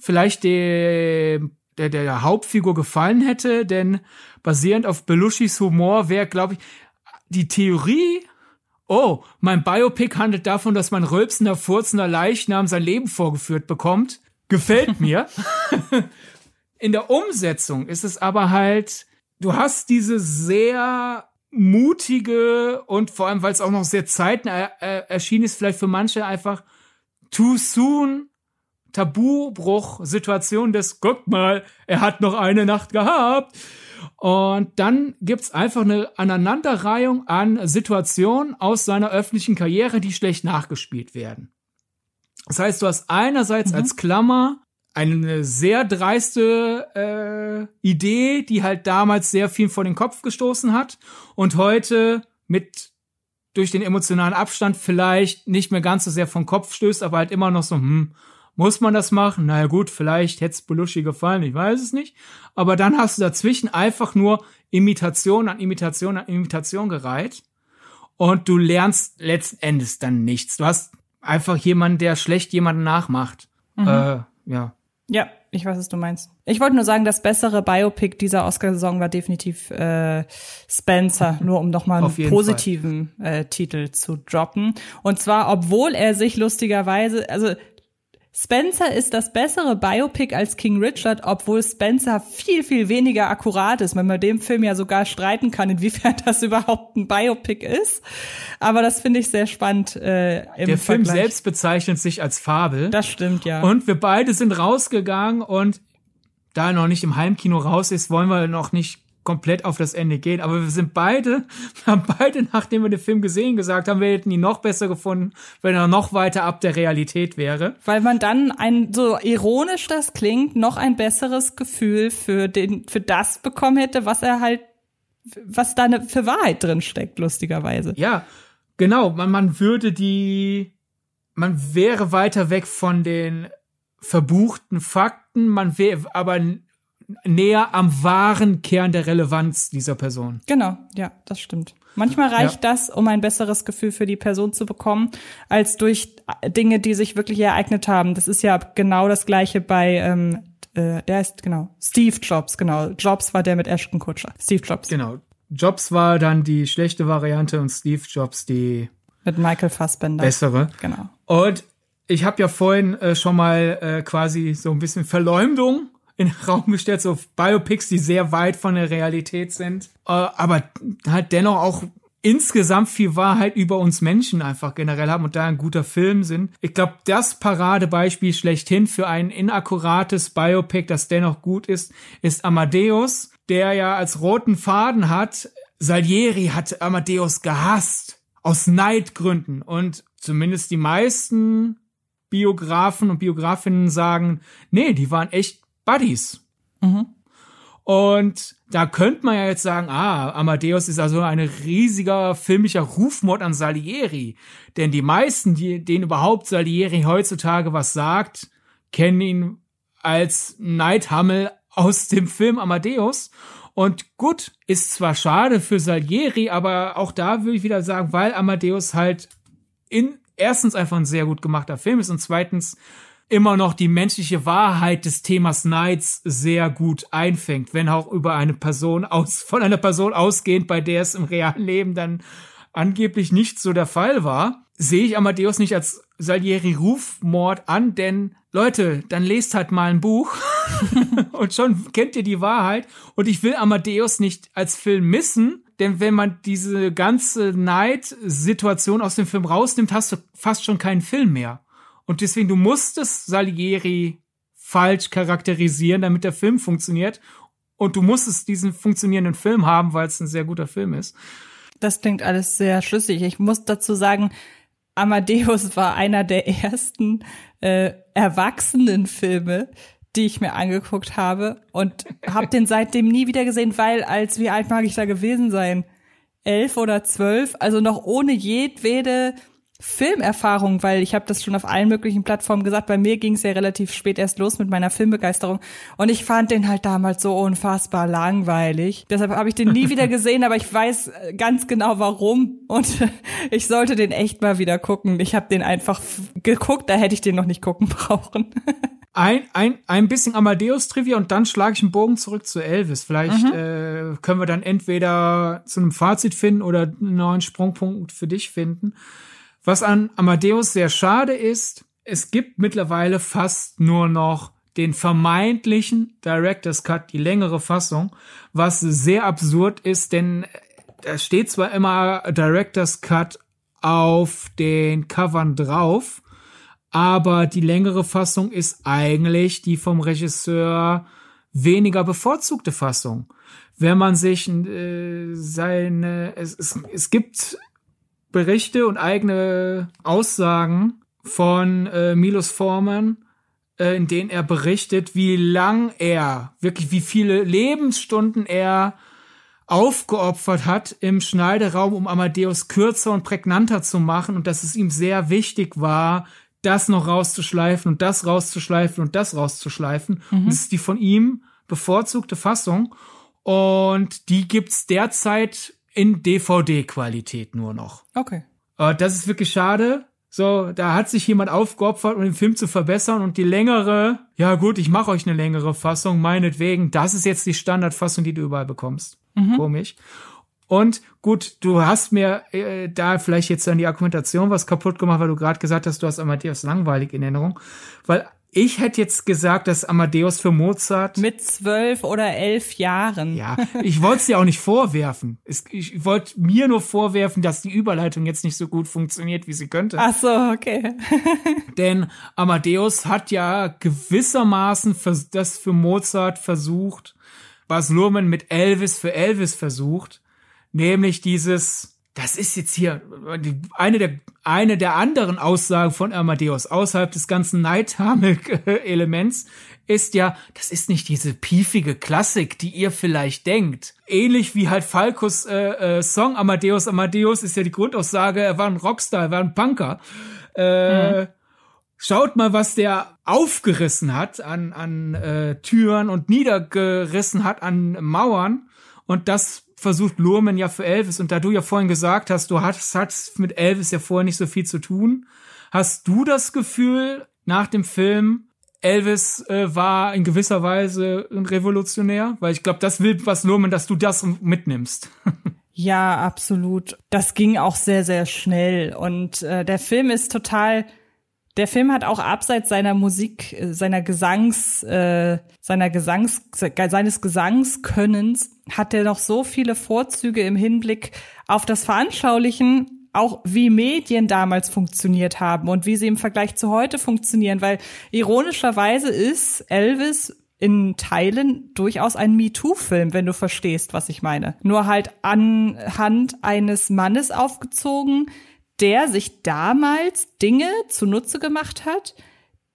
vielleicht dem der, der Hauptfigur gefallen hätte, denn basierend auf Belushis Humor wäre, glaube ich, die Theorie oh, mein Biopic handelt davon, dass mein rülpsender, furzender Leichnam sein Leben vorgeführt bekommt. Gefällt mir. In der Umsetzung ist es aber halt, du hast diese sehr mutige und vor allem, weil es auch noch sehr zeitnah äh, erschienen ist, vielleicht für manche einfach too soon Tabubruch-Situation des, guck mal, er hat noch eine Nacht gehabt. Und dann gibt's einfach eine Aneinanderreihung an Situationen aus seiner öffentlichen Karriere, die schlecht nachgespielt werden. Das heißt, du hast einerseits mhm. als Klammer eine sehr dreiste äh, Idee, die halt damals sehr viel vor den Kopf gestoßen hat und heute mit durch den emotionalen Abstand vielleicht nicht mehr ganz so sehr vom Kopf stößt, aber halt immer noch so, hm, muss man das machen? Naja gut, vielleicht hätte es Belushi gefallen, ich weiß es nicht. Aber dann hast du dazwischen einfach nur Imitation an Imitation an Imitation gereiht. Und du lernst letzten Endes dann nichts. Du hast einfach jemanden, der schlecht jemanden nachmacht. Mhm. Äh, ja. Ja, ich weiß, was du meinst. Ich wollte nur sagen, das bessere Biopic dieser Oscar-Saison war definitiv äh, Spencer, nur um nochmal einen positiven äh, Titel zu droppen. Und zwar, obwohl er sich lustigerweise, also Spencer ist das bessere Biopic als King Richard, obwohl Spencer viel, viel weniger akkurat ist. Man bei dem Film ja sogar streiten kann, inwiefern das überhaupt ein Biopic ist. Aber das finde ich sehr spannend. Äh, im Der Vergleich. Film selbst bezeichnet sich als Fabel. Das stimmt, ja. Und wir beide sind rausgegangen und da er noch nicht im Heimkino raus ist, wollen wir noch nicht komplett auf das Ende gehen. Aber wir sind beide, wir haben beide, nachdem wir den Film gesehen, gesagt haben, wir hätten ihn noch besser gefunden, wenn er noch weiter ab der Realität wäre. Weil man dann ein, so ironisch das klingt, noch ein besseres Gefühl für den, für das bekommen hätte, was er halt, was da für Wahrheit drin steckt, lustigerweise. Ja, genau. Man, man würde die, man wäre weiter weg von den verbuchten Fakten, man wäre aber näher am wahren Kern der Relevanz dieser Person. Genau, ja, das stimmt. Manchmal reicht ja. das, um ein besseres Gefühl für die Person zu bekommen, als durch Dinge, die sich wirklich ereignet haben. Das ist ja genau das gleiche bei, ähm, äh, der ist genau Steve Jobs, genau. Jobs war der mit Ashton Kutcher. Steve Jobs. Genau. Jobs war dann die schlechte Variante und Steve Jobs die mit Michael Fassbender. Bessere. Genau. Und ich habe ja vorhin äh, schon mal äh, quasi so ein bisschen Verleumdung in den Raum gestellt, so Biopics, die sehr weit von der Realität sind, äh, aber halt dennoch auch insgesamt viel Wahrheit über uns Menschen einfach generell haben und da ein guter Film sind. Ich glaube, das Paradebeispiel schlechthin für ein inakkurates Biopic, das dennoch gut ist, ist Amadeus, der ja als roten Faden hat, Salieri hat Amadeus gehasst. Aus Neidgründen. Und zumindest die meisten Biografen und Biografinnen sagen, nee, die waren echt Buddies. Mhm. Und da könnte man ja jetzt sagen, ah, Amadeus ist also ein riesiger filmischer Rufmord an Salieri. Denn die meisten, die, denen überhaupt Salieri heutzutage was sagt, kennen ihn als Neidhammel aus dem Film Amadeus. Und gut, ist zwar schade für Salieri, aber auch da würde ich wieder sagen, weil Amadeus halt in erstens einfach ein sehr gut gemachter Film ist und zweitens immer noch die menschliche Wahrheit des Themas Nights sehr gut einfängt, wenn auch über eine Person aus, von einer Person ausgehend, bei der es im realen Leben dann angeblich nicht so der Fall war, sehe ich Amadeus nicht als Salieri Rufmord an, denn Leute, dann lest halt mal ein Buch und schon kennt ihr die Wahrheit und ich will Amadeus nicht als Film missen, denn wenn man diese ganze Neid-Situation aus dem Film rausnimmt, hast du fast schon keinen Film mehr. Und deswegen, du musstest Salieri falsch charakterisieren, damit der Film funktioniert. Und du musstest diesen funktionierenden Film haben, weil es ein sehr guter Film ist. Das klingt alles sehr schlüssig. Ich muss dazu sagen, Amadeus war einer der ersten äh, erwachsenen Filme, die ich mir angeguckt habe und habe den seitdem nie wieder gesehen, weil als wie alt mag ich da gewesen sein? Elf oder zwölf, also noch ohne jedwede Filmerfahrung, weil ich habe das schon auf allen möglichen Plattformen gesagt. Bei mir ging es ja relativ spät erst los mit meiner Filmbegeisterung und ich fand den halt damals so unfassbar langweilig. Deshalb habe ich den nie wieder gesehen, aber ich weiß äh, ganz genau warum und ich sollte den echt mal wieder gucken. Ich habe den einfach geguckt, da hätte ich den noch nicht gucken brauchen. ein, ein, ein bisschen Amadeus-Trivia und dann schlage ich einen Bogen zurück zu Elvis. Vielleicht mhm. äh, können wir dann entweder zu einem Fazit finden oder einen neuen Sprungpunkt für dich finden. Was an Amadeus sehr schade ist, es gibt mittlerweile fast nur noch den vermeintlichen Director's Cut, die längere Fassung, was sehr absurd ist, denn da steht zwar immer Director's Cut auf den Covern drauf, aber die längere Fassung ist eigentlich die vom Regisseur weniger bevorzugte Fassung. Wenn man sich äh, seine, es, es, es gibt Berichte und eigene Aussagen von äh, Milos Forman, äh, in denen er berichtet, wie lang er, wirklich wie viele Lebensstunden er aufgeopfert hat im Schneideraum, um Amadeus kürzer und prägnanter zu machen und dass es ihm sehr wichtig war, das noch rauszuschleifen und das rauszuschleifen und das rauszuschleifen. Mhm. Und das ist die von ihm bevorzugte Fassung. Und die gibt's derzeit in DVD-Qualität nur noch. Okay. Äh, das ist wirklich schade. So, da hat sich jemand aufgeopfert, um den Film zu verbessern und die längere, ja gut, ich mache euch eine längere Fassung, meinetwegen, das ist jetzt die Standardfassung, die du überall bekommst. Mhm. Komisch. Und gut, du hast mir äh, da vielleicht jetzt dann die Argumentation was kaputt gemacht, weil du gerade gesagt hast, du hast Amadeus langweilig in Erinnerung. Weil ich hätte jetzt gesagt, dass Amadeus für Mozart. Mit zwölf oder elf Jahren. Ja, ich wollte es dir auch nicht vorwerfen. Ich wollte mir nur vorwerfen, dass die Überleitung jetzt nicht so gut funktioniert, wie sie könnte. Ach so, okay. Denn Amadeus hat ja gewissermaßen das für Mozart versucht, was Luhrmann mit Elvis für Elvis versucht. Nämlich dieses das ist jetzt hier eine der, eine der anderen Aussagen von Amadeus außerhalb des ganzen Neidhamel-Elements ist ja, das ist nicht diese piefige Klassik, die ihr vielleicht denkt. Ähnlich wie halt Falcos äh, äh, Song Amadeus Amadeus ist ja die Grundaussage, er war ein Rockstar, er war ein Punker. Äh, mhm. Schaut mal, was der aufgerissen hat an, an äh, Türen und niedergerissen hat an Mauern. Und das versucht Lurman ja für Elvis und da du ja vorhin gesagt hast, du hattest, hattest mit Elvis ja vorher nicht so viel zu tun, hast du das Gefühl nach dem Film, Elvis äh, war in gewisser Weise ein Revolutionär? Weil ich glaube, das will was Lurman, dass du das mitnimmst. ja, absolut. Das ging auch sehr, sehr schnell und äh, der Film ist total der Film hat auch abseits seiner Musik, äh, seiner Gesangs, äh, seiner Gesangs, seines Gesangskönnens, hat er noch so viele Vorzüge im Hinblick auf das Veranschaulichen, auch wie Medien damals funktioniert haben und wie sie im Vergleich zu heute funktionieren, weil ironischerweise ist Elvis in Teilen durchaus ein MeToo-Film, wenn du verstehst, was ich meine. Nur halt anhand eines Mannes aufgezogen, der sich damals Dinge zunutze gemacht hat,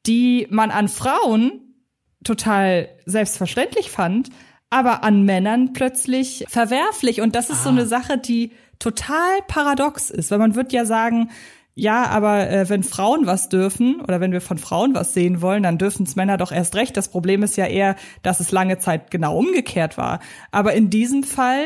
die man an Frauen total selbstverständlich fand, aber an Männern plötzlich verwerflich. Und das ist ah. so eine Sache, die total paradox ist, weil man wird ja sagen, ja, aber äh, wenn Frauen was dürfen oder wenn wir von Frauen was sehen wollen, dann dürfen es Männer doch erst recht. Das Problem ist ja eher, dass es lange Zeit genau umgekehrt war. Aber in diesem Fall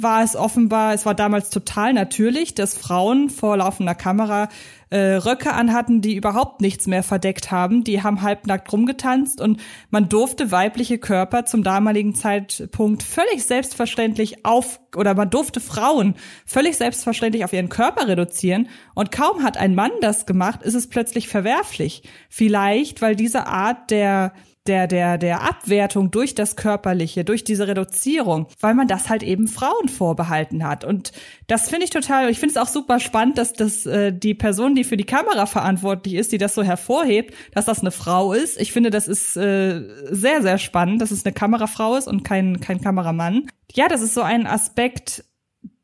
war es offenbar, es war damals total natürlich, dass Frauen vor laufender Kamera äh, Röcke anhatten, die überhaupt nichts mehr verdeckt haben. Die haben halbnackt rumgetanzt und man durfte weibliche Körper zum damaligen Zeitpunkt völlig selbstverständlich auf, oder man durfte Frauen völlig selbstverständlich auf ihren Körper reduzieren. Und kaum hat ein Mann das gemacht, ist es plötzlich verwerflich. Vielleicht, weil diese Art der der, der, der Abwertung durch das Körperliche, durch diese Reduzierung, weil man das halt eben Frauen vorbehalten hat. Und das finde ich total, ich finde es auch super spannend, dass das äh, die Person, die für die Kamera verantwortlich ist, die das so hervorhebt, dass das eine Frau ist. Ich finde, das ist äh, sehr, sehr spannend, dass es eine Kamerafrau ist und kein, kein Kameramann. Ja, das ist so ein Aspekt,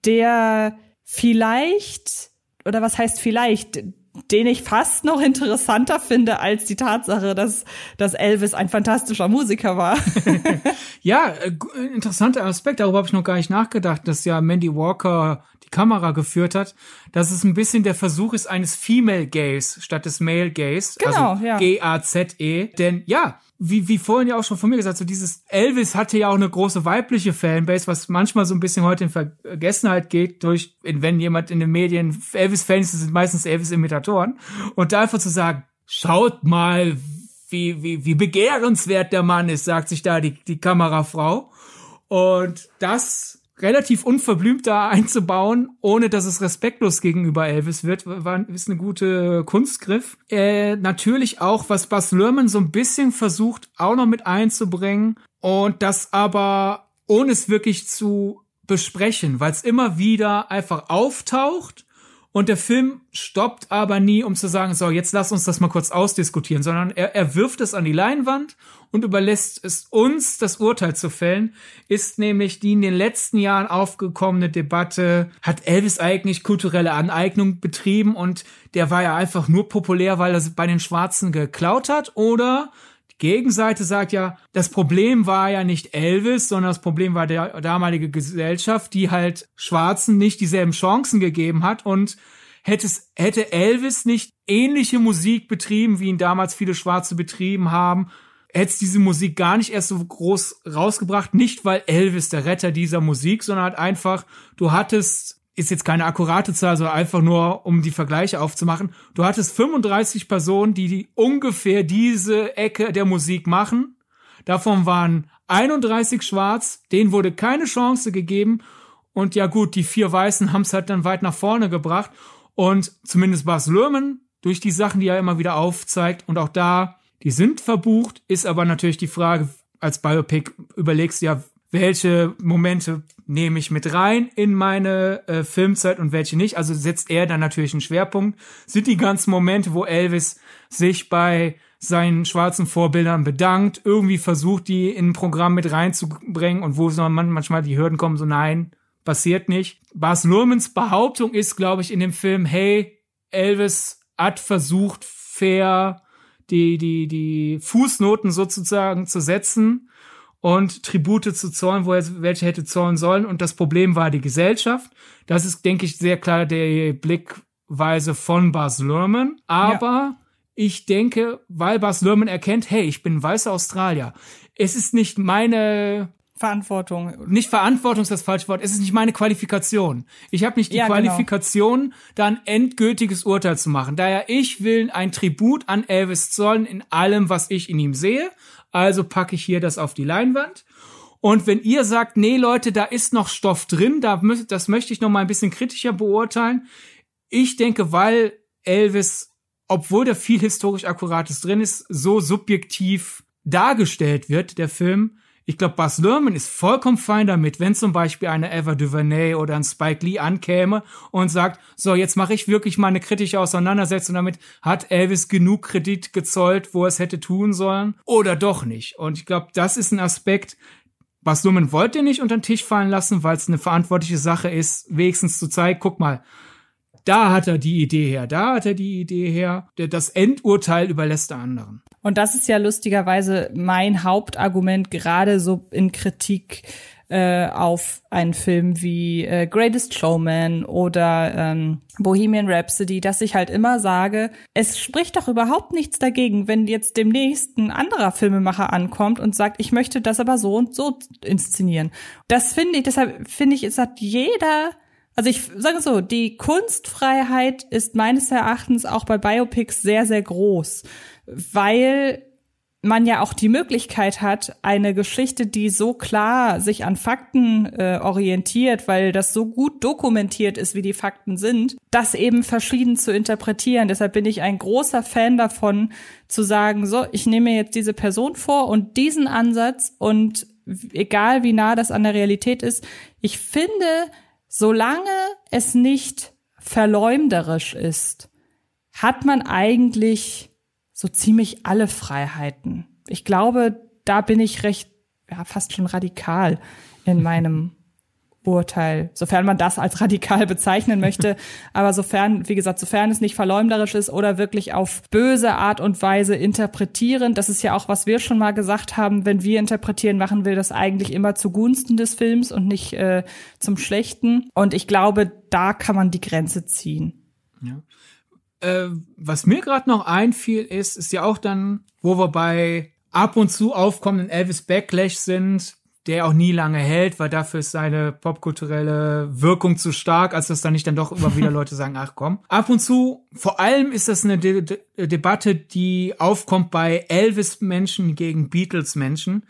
der vielleicht, oder was heißt vielleicht, den ich fast noch interessanter finde als die Tatsache, dass, dass Elvis ein fantastischer Musiker war. ja, äh, interessanter Aspekt, darüber habe ich noch gar nicht nachgedacht, dass ja Mandy Walker Kamera geführt hat, dass es ein bisschen der Versuch ist eines Female Gaze statt des Male Gaze. Genau, also ja. G-A-Z-E. Denn ja, wie, wie vorhin ja auch schon von mir gesagt, so dieses Elvis hatte ja auch eine große weibliche Fanbase, was manchmal so ein bisschen heute in Vergessenheit geht durch, wenn jemand in den Medien Elvis-Fans sind, meistens Elvis-Imitatoren. Und da einfach zu sagen, schaut mal, wie, wie, wie begehrenswert der Mann ist, sagt sich da die, die Kamerafrau. Und das relativ unverblümt da einzubauen, ohne dass es respektlos gegenüber Elvis wird, war, ist eine gute Kunstgriff. Äh, natürlich auch, was Bas Lerman so ein bisschen versucht, auch noch mit einzubringen und das aber ohne es wirklich zu besprechen, weil es immer wieder einfach auftaucht und der Film stoppt aber nie, um zu sagen, so, jetzt lass uns das mal kurz ausdiskutieren, sondern er, er wirft es an die Leinwand und überlässt es uns, das Urteil zu fällen, ist nämlich die in den letzten Jahren aufgekommene Debatte, hat Elvis eigentlich kulturelle Aneignung betrieben und der war ja einfach nur populär, weil er bei den Schwarzen geklaut hat? Oder die Gegenseite sagt ja, das Problem war ja nicht Elvis, sondern das Problem war der damalige Gesellschaft, die halt Schwarzen nicht dieselben Chancen gegeben hat und hätte es, hätte Elvis nicht ähnliche Musik betrieben, wie ihn damals viele Schwarze betrieben haben, hätte es diese Musik gar nicht erst so groß rausgebracht, nicht weil Elvis der Retter dieser Musik, sondern halt einfach, du hattest ist jetzt keine akkurate Zahl, sondern einfach nur, um die Vergleiche aufzumachen. Du hattest 35 Personen, die, die ungefähr diese Ecke der Musik machen. Davon waren 31 schwarz, denen wurde keine Chance gegeben. Und ja gut, die vier Weißen haben es halt dann weit nach vorne gebracht. Und zumindest Bas Lerman, durch die Sachen, die er immer wieder aufzeigt, und auch da, die sind verbucht, ist aber natürlich die Frage, als Biopic überlegst du ja, welche Momente nehme ich mit rein in meine äh, Filmzeit und welche nicht. Also setzt er dann natürlich einen Schwerpunkt. Sind die ganzen Momente, wo Elvis sich bei seinen schwarzen Vorbildern bedankt, irgendwie versucht, die in ein Programm mit reinzubringen und wo manchmal die Hürden kommen, so nein, passiert nicht. Bas Lurmans Behauptung ist, glaube ich, in dem Film, hey, Elvis hat versucht, fair die, die, die Fußnoten sozusagen zu setzen und Tribute zu zollen, wo er welche hätte zollen sollen. Und das Problem war die Gesellschaft. Das ist, denke ich, sehr klar der Blickweise von Bas Lerman. Aber ja. ich denke, weil Bas Lerman erkennt, hey, ich bin weißer Australier. Es ist nicht meine Verantwortung. Nicht Verantwortung ist das falsche Wort. Es ist nicht meine Qualifikation. Ich habe nicht die ja, genau. Qualifikation, genau. da ein endgültiges Urteil zu machen. Daher ich will ein Tribut an Elvis zollen in allem, was ich in ihm sehe also packe ich hier das auf die Leinwand. Und wenn ihr sagt, nee Leute, da ist noch Stoff drin, da das möchte ich noch mal ein bisschen kritischer beurteilen. Ich denke, weil Elvis, obwohl da viel historisch Akkurates drin ist, so subjektiv dargestellt wird, der Film, ich glaube, Bas Lerman ist vollkommen fein damit, wenn zum Beispiel eine Eva DuVernay oder ein Spike Lee ankäme und sagt, so, jetzt mache ich wirklich mal eine kritische Auseinandersetzung damit, hat Elvis genug Kredit gezollt, wo er es hätte tun sollen oder doch nicht. Und ich glaube, das ist ein Aspekt, Bas Lerman wollte nicht unter den Tisch fallen lassen, weil es eine verantwortliche Sache ist, wenigstens zu zeigen, guck mal, da hat er die Idee her, da hat er die Idee her. Das Endurteil überlässt er anderen. Und das ist ja lustigerweise mein Hauptargument, gerade so in Kritik äh, auf einen Film wie äh, Greatest Showman oder ähm, Bohemian Rhapsody, dass ich halt immer sage, es spricht doch überhaupt nichts dagegen, wenn jetzt demnächst ein anderer Filmemacher ankommt und sagt, ich möchte das aber so und so inszenieren. Das finde ich, deshalb finde ich, es hat jeder also ich sage so, die Kunstfreiheit ist meines Erachtens auch bei Biopics sehr, sehr groß, weil man ja auch die Möglichkeit hat, eine Geschichte, die so klar sich an Fakten äh, orientiert, weil das so gut dokumentiert ist, wie die Fakten sind, das eben verschieden zu interpretieren. Deshalb bin ich ein großer Fan davon, zu sagen, so, ich nehme jetzt diese Person vor und diesen Ansatz und egal wie nah das an der Realität ist, ich finde, solange es nicht verleumderisch ist, hat man eigentlich so ziemlich alle Freiheiten. Ich glaube, da bin ich recht, ja, fast schon radikal in meinem Urteil, sofern man das als radikal bezeichnen möchte. Aber sofern, wie gesagt, sofern es nicht verleumderisch ist oder wirklich auf böse Art und Weise interpretieren, das ist ja auch, was wir schon mal gesagt haben, wenn wir interpretieren, machen wir das eigentlich immer zugunsten des Films und nicht äh, zum Schlechten. Und ich glaube, da kann man die Grenze ziehen. Ja. Äh, was mir gerade noch einfiel, ist, ist ja auch dann, wo wir bei ab und zu aufkommenden Elvis Backlash sind, der auch nie lange hält, weil dafür ist seine popkulturelle Wirkung zu stark, als dass dann nicht dann doch immer wieder Leute sagen, ach komm. Ab und zu, vor allem ist das eine De De Debatte, die aufkommt bei Elvis-Menschen gegen Beatles-Menschen.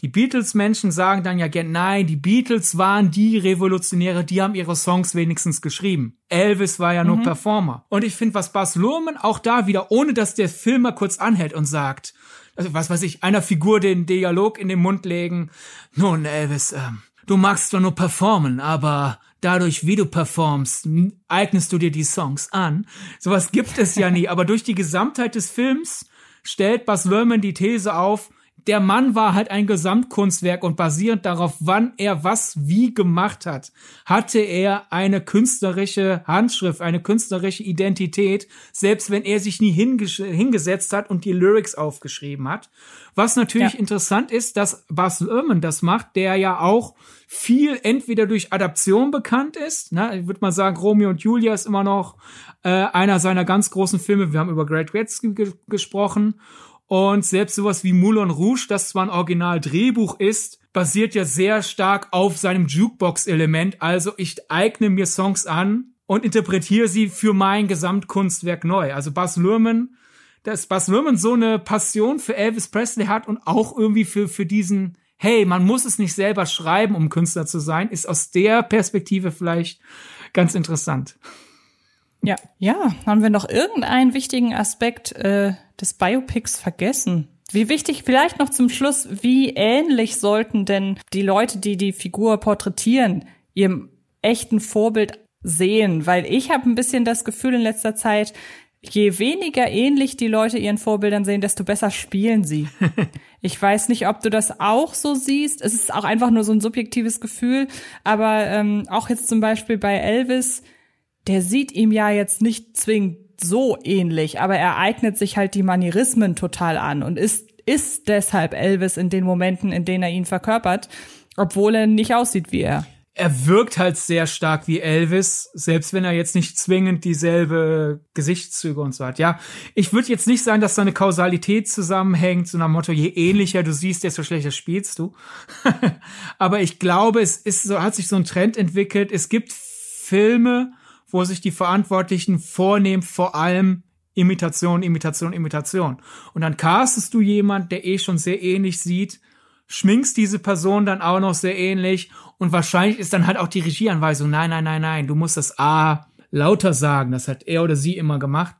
Die Beatles-Menschen sagen dann ja gerne, nein, die Beatles waren die Revolutionäre, die haben ihre Songs wenigstens geschrieben. Elvis war ja nur mhm. Performer. Und ich finde, was Bas Luhrmann auch da wieder, ohne dass der Film mal kurz anhält und sagt, also was weiß ich, einer Figur den Dialog in den Mund legen. Nun, Elvis, ähm, du magst zwar nur performen, aber dadurch, wie du performst, eignest du dir die Songs an. Sowas gibt es ja nie, aber durch die Gesamtheit des Films stellt Bas Lerman die These auf, der Mann war halt ein Gesamtkunstwerk und basierend darauf, wann er was wie gemacht hat, hatte er eine künstlerische Handschrift, eine künstlerische Identität, selbst wenn er sich nie hingesetzt hat und die Lyrics aufgeschrieben hat. Was natürlich ja. interessant ist, dass Bas Luhrmann das macht, der ja auch viel entweder durch Adaption bekannt ist, ne, ich würde mal sagen, Romeo und Julia ist immer noch äh, einer seiner ganz großen Filme. Wir haben über Great Gatsby ge gesprochen und selbst sowas wie Moulin Rouge, das zwar ein Original-Drehbuch ist, basiert ja sehr stark auf seinem Jukebox-Element. Also ich eigne mir Songs an und interpretiere sie für mein Gesamtkunstwerk neu. Also Bas Luhrmann, dass Bas Luhrmann so eine Passion für Elvis Presley hat und auch irgendwie für, für diesen, hey, man muss es nicht selber schreiben, um Künstler zu sein, ist aus der Perspektive vielleicht ganz interessant. Ja, ja, haben wir noch irgendeinen wichtigen Aspekt äh, des Biopics vergessen? Wie wichtig vielleicht noch zum Schluss, wie ähnlich sollten denn die Leute, die die Figur porträtieren, ihrem echten Vorbild sehen? Weil ich habe ein bisschen das Gefühl in letzter Zeit, je weniger ähnlich die Leute ihren Vorbildern sehen, desto besser spielen sie. ich weiß nicht, ob du das auch so siehst. Es ist auch einfach nur so ein subjektives Gefühl. Aber ähm, auch jetzt zum Beispiel bei Elvis, der sieht ihm ja jetzt nicht zwingend so ähnlich, aber er eignet sich halt die Manierismen total an und ist, ist deshalb Elvis in den Momenten, in denen er ihn verkörpert, obwohl er nicht aussieht wie er. Er wirkt halt sehr stark wie Elvis, selbst wenn er jetzt nicht zwingend dieselbe Gesichtszüge und so hat. Ja, ich würde jetzt nicht sagen, dass da eine Kausalität zusammenhängt, so nach Motto, je ähnlicher du siehst, desto schlechter spielst du. aber ich glaube, es ist so, hat sich so ein Trend entwickelt. Es gibt Filme, wo sich die Verantwortlichen vornehmen, vor allem Imitation, Imitation, Imitation. Und dann castest du jemand, der eh schon sehr ähnlich sieht, schminkst diese Person dann auch noch sehr ähnlich und wahrscheinlich ist dann halt auch die Regieanweisung, nein, nein, nein, nein, du musst das A lauter sagen, das hat er oder sie immer gemacht.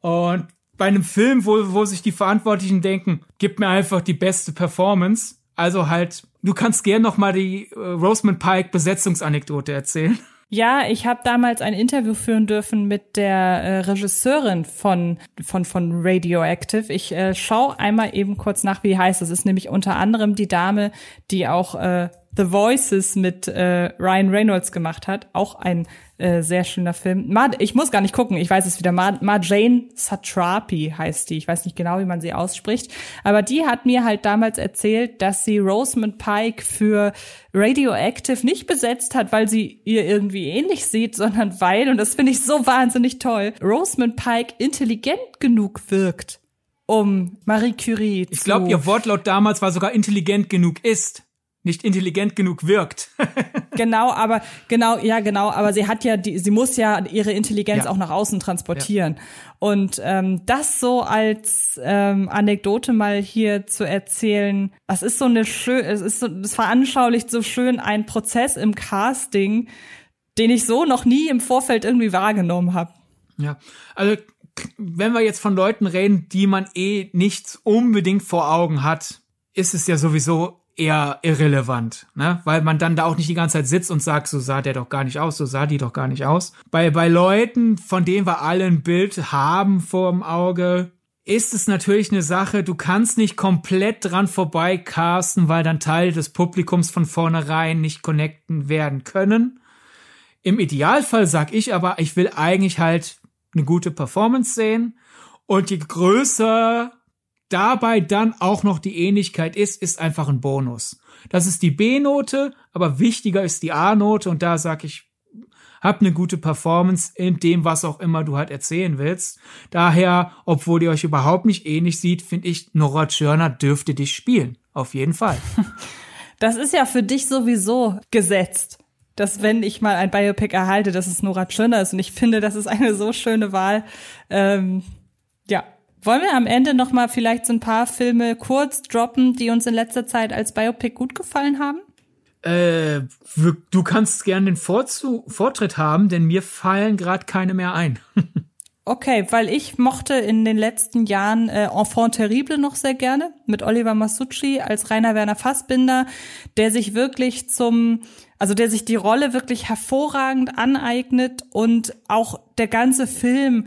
Und bei einem Film, wo, wo sich die Verantwortlichen denken, gib mir einfach die beste Performance, also halt, du kannst gern noch mal die äh, Roseman Pike Besetzungsanekdote erzählen. Ja, ich habe damals ein Interview führen dürfen mit der äh, Regisseurin von, von, von Radioactive. Ich äh, schaue einmal eben kurz nach, wie heißt. Das ist nämlich unter anderem die Dame, die auch äh, The Voices mit äh, Ryan Reynolds gemacht hat. Auch ein äh, sehr schöner Film. Ma ich muss gar nicht gucken, ich weiß es wieder. Ma Marjane Satrapi heißt die. Ich weiß nicht genau, wie man sie ausspricht. Aber die hat mir halt damals erzählt, dass sie Rosamund Pike für Radioactive nicht besetzt hat, weil sie ihr irgendwie ähnlich sieht, sondern weil, und das finde ich so wahnsinnig toll, Rosamund Pike intelligent genug wirkt, um Marie Curie ich zu... Ich glaube, ihr Wortlaut damals war sogar intelligent genug ist nicht intelligent genug wirkt. genau, aber genau, ja, genau, aber sie hat ja die, sie muss ja ihre Intelligenz ja. auch nach außen transportieren. Ja. Und ähm, das so als ähm, Anekdote mal hier zu erzählen, das ist so eine schön, es ist so, das veranschaulicht so schön ein Prozess im Casting, den ich so noch nie im Vorfeld irgendwie wahrgenommen habe. Ja, also wenn wir jetzt von Leuten reden, die man eh nicht unbedingt vor Augen hat, ist es ja sowieso eher irrelevant, ne? Weil man dann da auch nicht die ganze Zeit sitzt und sagt, so sah der doch gar nicht aus, so sah die doch gar nicht aus. Bei, bei Leuten, von denen wir alle ein Bild haben vor dem Auge, ist es natürlich eine Sache, du kannst nicht komplett dran vorbei casten, weil dann Teile des Publikums von vornherein nicht connecten werden können. Im Idealfall sag ich aber, ich will eigentlich halt eine gute Performance sehen und je größer dabei dann auch noch die Ähnlichkeit ist, ist einfach ein Bonus. Das ist die B-Note, aber wichtiger ist die A-Note und da sag ich, hab eine gute Performance in dem, was auch immer du halt erzählen willst. Daher, obwohl ihr euch überhaupt nicht ähnlich sieht, finde ich, Nora Tschirner dürfte dich spielen. Auf jeden Fall. Das ist ja für dich sowieso gesetzt, dass wenn ich mal ein Biopic erhalte, dass es Nora Tschirner ist. Und ich finde, das ist eine so schöne Wahl. Ähm, ja, wollen wir am Ende noch mal vielleicht so ein paar Filme kurz droppen, die uns in letzter Zeit als Biopic gut gefallen haben? Äh, du kannst gern den Vorzu Vortritt haben, denn mir fallen gerade keine mehr ein. okay, weil ich mochte in den letzten Jahren äh, Enfant Terrible noch sehr gerne mit Oliver Masucci als Rainer Werner Fassbinder, der sich wirklich zum also der sich die Rolle wirklich hervorragend aneignet und auch der ganze Film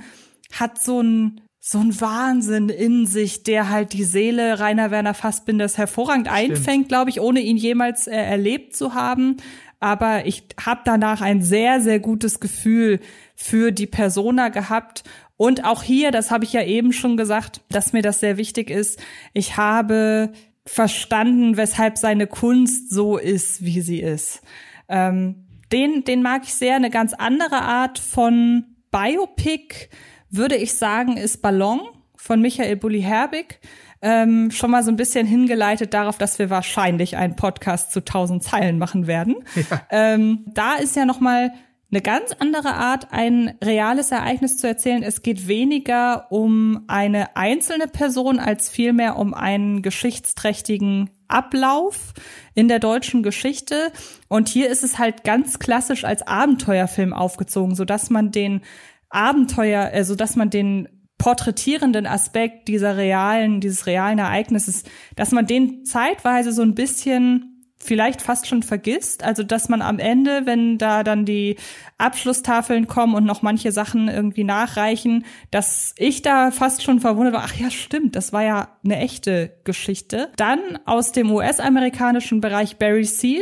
hat so ein so ein Wahnsinn in sich, der halt die Seele Rainer Werner Fassbinders hervorragend Stimmt. einfängt, glaube ich, ohne ihn jemals äh, erlebt zu haben. Aber ich habe danach ein sehr, sehr gutes Gefühl für die Persona gehabt. Und auch hier, das habe ich ja eben schon gesagt, dass mir das sehr wichtig ist. Ich habe verstanden, weshalb seine Kunst so ist, wie sie ist. Ähm, den, den mag ich sehr. Eine ganz andere Art von Biopic würde ich sagen, ist Ballon von Michael Bulli-Herbig. Ähm, schon mal so ein bisschen hingeleitet darauf, dass wir wahrscheinlich einen Podcast zu tausend Zeilen machen werden. Ja. Ähm, da ist ja noch mal eine ganz andere Art, ein reales Ereignis zu erzählen. Es geht weniger um eine einzelne Person als vielmehr um einen geschichtsträchtigen Ablauf in der deutschen Geschichte. Und hier ist es halt ganz klassisch als Abenteuerfilm aufgezogen, so dass man den Abenteuer, also dass man den porträtierenden Aspekt dieser realen, dieses realen Ereignisses, dass man den zeitweise so ein bisschen vielleicht fast schon vergisst. Also, dass man am Ende, wenn da dann die Abschlusstafeln kommen und noch manche Sachen irgendwie nachreichen, dass ich da fast schon verwundert war, ach ja, stimmt, das war ja eine echte Geschichte. Dann aus dem US-amerikanischen Bereich Barry Seal,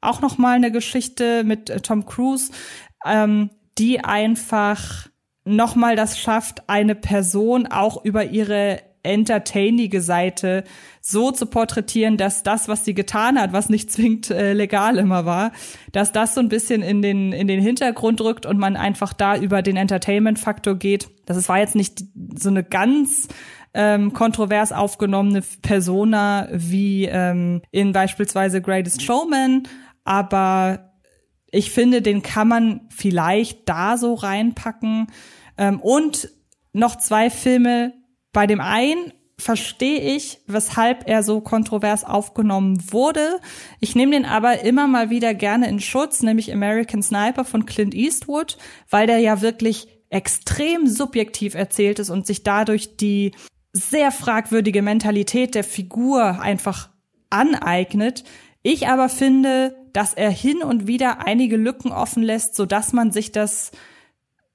auch noch mal eine Geschichte mit äh, Tom Cruise, ähm, die einfach nochmal das schafft, eine Person auch über ihre entertainige Seite so zu porträtieren, dass das, was sie getan hat, was nicht zwingend äh, legal immer war, dass das so ein bisschen in den, in den Hintergrund rückt und man einfach da über den Entertainment-Faktor geht. Das war jetzt nicht so eine ganz ähm, kontrovers aufgenommene Persona wie ähm, in beispielsweise Greatest Showman, aber ich finde, den kann man vielleicht da so reinpacken. Ähm, und noch zwei Filme. Bei dem einen verstehe ich, weshalb er so kontrovers aufgenommen wurde. Ich nehme den aber immer mal wieder gerne in Schutz, nämlich American Sniper von Clint Eastwood, weil der ja wirklich extrem subjektiv erzählt ist und sich dadurch die sehr fragwürdige Mentalität der Figur einfach aneignet. Ich aber finde, dass er hin und wieder einige Lücken offen lässt, so dass man sich das,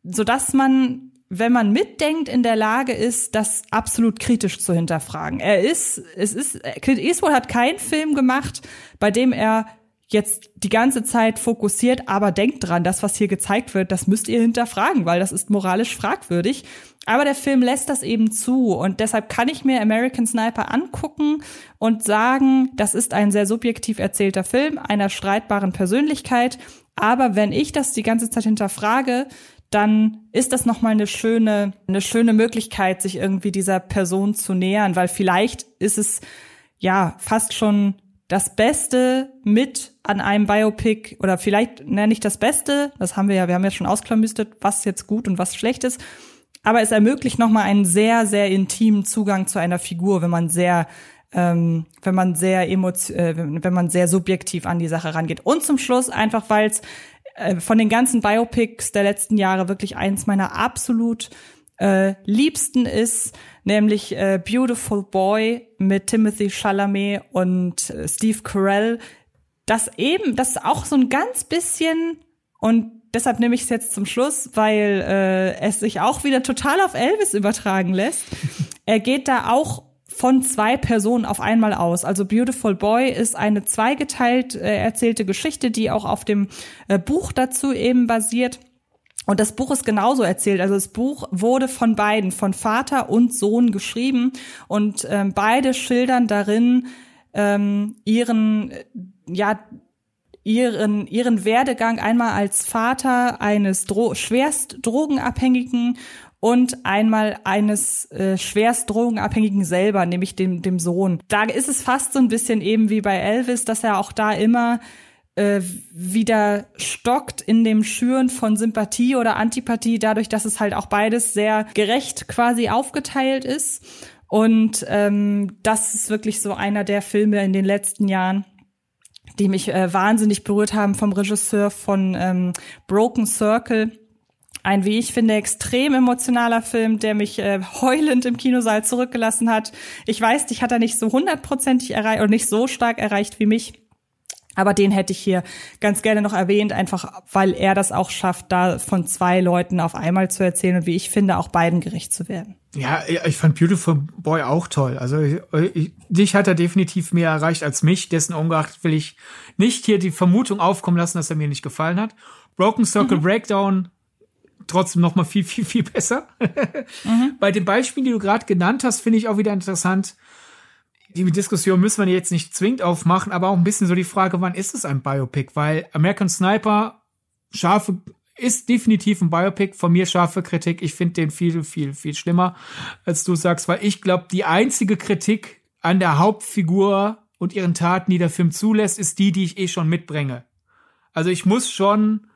so dass man, wenn man mitdenkt, in der Lage ist, das absolut kritisch zu hinterfragen. Er ist, es ist, Clint Eastwood hat keinen Film gemacht, bei dem er jetzt die ganze Zeit fokussiert, aber denkt dran, das, was hier gezeigt wird, das müsst ihr hinterfragen, weil das ist moralisch fragwürdig. Aber der Film lässt das eben zu. Und deshalb kann ich mir American Sniper angucken und sagen, das ist ein sehr subjektiv erzählter Film einer streitbaren Persönlichkeit. Aber wenn ich das die ganze Zeit hinterfrage, dann ist das nochmal eine schöne, eine schöne Möglichkeit, sich irgendwie dieser Person zu nähern, weil vielleicht ist es ja fast schon das Beste mit an einem Biopic oder vielleicht nenne ich das Beste, das haben wir ja, wir haben ja schon ausklambüstet, was jetzt gut und was schlecht ist, aber es ermöglicht nochmal einen sehr, sehr intimen Zugang zu einer Figur, wenn man sehr ähm, wenn man sehr emotion, äh, wenn man sehr subjektiv an die Sache rangeht. Und zum Schluss einfach, weil es äh, von den ganzen Biopics der letzten Jahre wirklich eins meiner absolut äh, liebsten ist, nämlich äh, Beautiful Boy mit Timothy Chalamet und äh, Steve Carell. Das eben, das auch so ein ganz bisschen und deshalb nehme ich es jetzt zum Schluss, weil äh, es sich auch wieder total auf Elvis übertragen lässt. er geht da auch von zwei Personen auf einmal aus. Also Beautiful Boy ist eine zweigeteilt äh, erzählte Geschichte, die auch auf dem äh, Buch dazu eben basiert. Und das Buch ist genauso erzählt. Also das Buch wurde von beiden, von Vater und Sohn geschrieben und ähm, beide schildern darin ähm, ihren, ja, ihren, ihren Werdegang einmal als Vater eines Dro schwerst Drogenabhängigen und einmal eines äh, schwerst Drogenabhängigen selber, nämlich dem, dem Sohn. Da ist es fast so ein bisschen eben wie bei Elvis, dass er auch da immer äh, wieder stockt in dem Schüren von Sympathie oder Antipathie, dadurch, dass es halt auch beides sehr gerecht quasi aufgeteilt ist. Und ähm, das ist wirklich so einer der Filme in den letzten Jahren, die mich äh, wahnsinnig berührt haben vom Regisseur von ähm, Broken Circle ein, wie ich finde, extrem emotionaler Film, der mich äh, heulend im Kinosaal zurückgelassen hat. Ich weiß, dich hat er nicht so hundertprozentig erreicht oder nicht so stark erreicht wie mich. Aber den hätte ich hier ganz gerne noch erwähnt, einfach weil er das auch schafft, da von zwei Leuten auf einmal zu erzählen und wie ich finde, auch beiden gerecht zu werden. Ja, ich fand Beautiful Boy auch toll. Also ich, dich hat er definitiv mehr erreicht als mich. Dessen ungeachtet will ich nicht hier die Vermutung aufkommen lassen, dass er mir nicht gefallen hat. Broken Circle mhm. Breakdown trotzdem noch mal viel, viel, viel besser. mhm. Bei den Beispielen, die du gerade genannt hast, finde ich auch wieder interessant. Die Diskussion müssen wir jetzt nicht zwingend aufmachen, aber auch ein bisschen so die Frage, wann ist es ein Biopic? Weil American Sniper, scharfe, ist definitiv ein Biopic. Von mir scharfe Kritik. Ich finde den viel, viel, viel schlimmer, als du sagst, weil ich glaube, die einzige Kritik an der Hauptfigur und ihren Taten, die der Film zulässt, ist die, die ich eh schon mitbringe. Also ich muss schon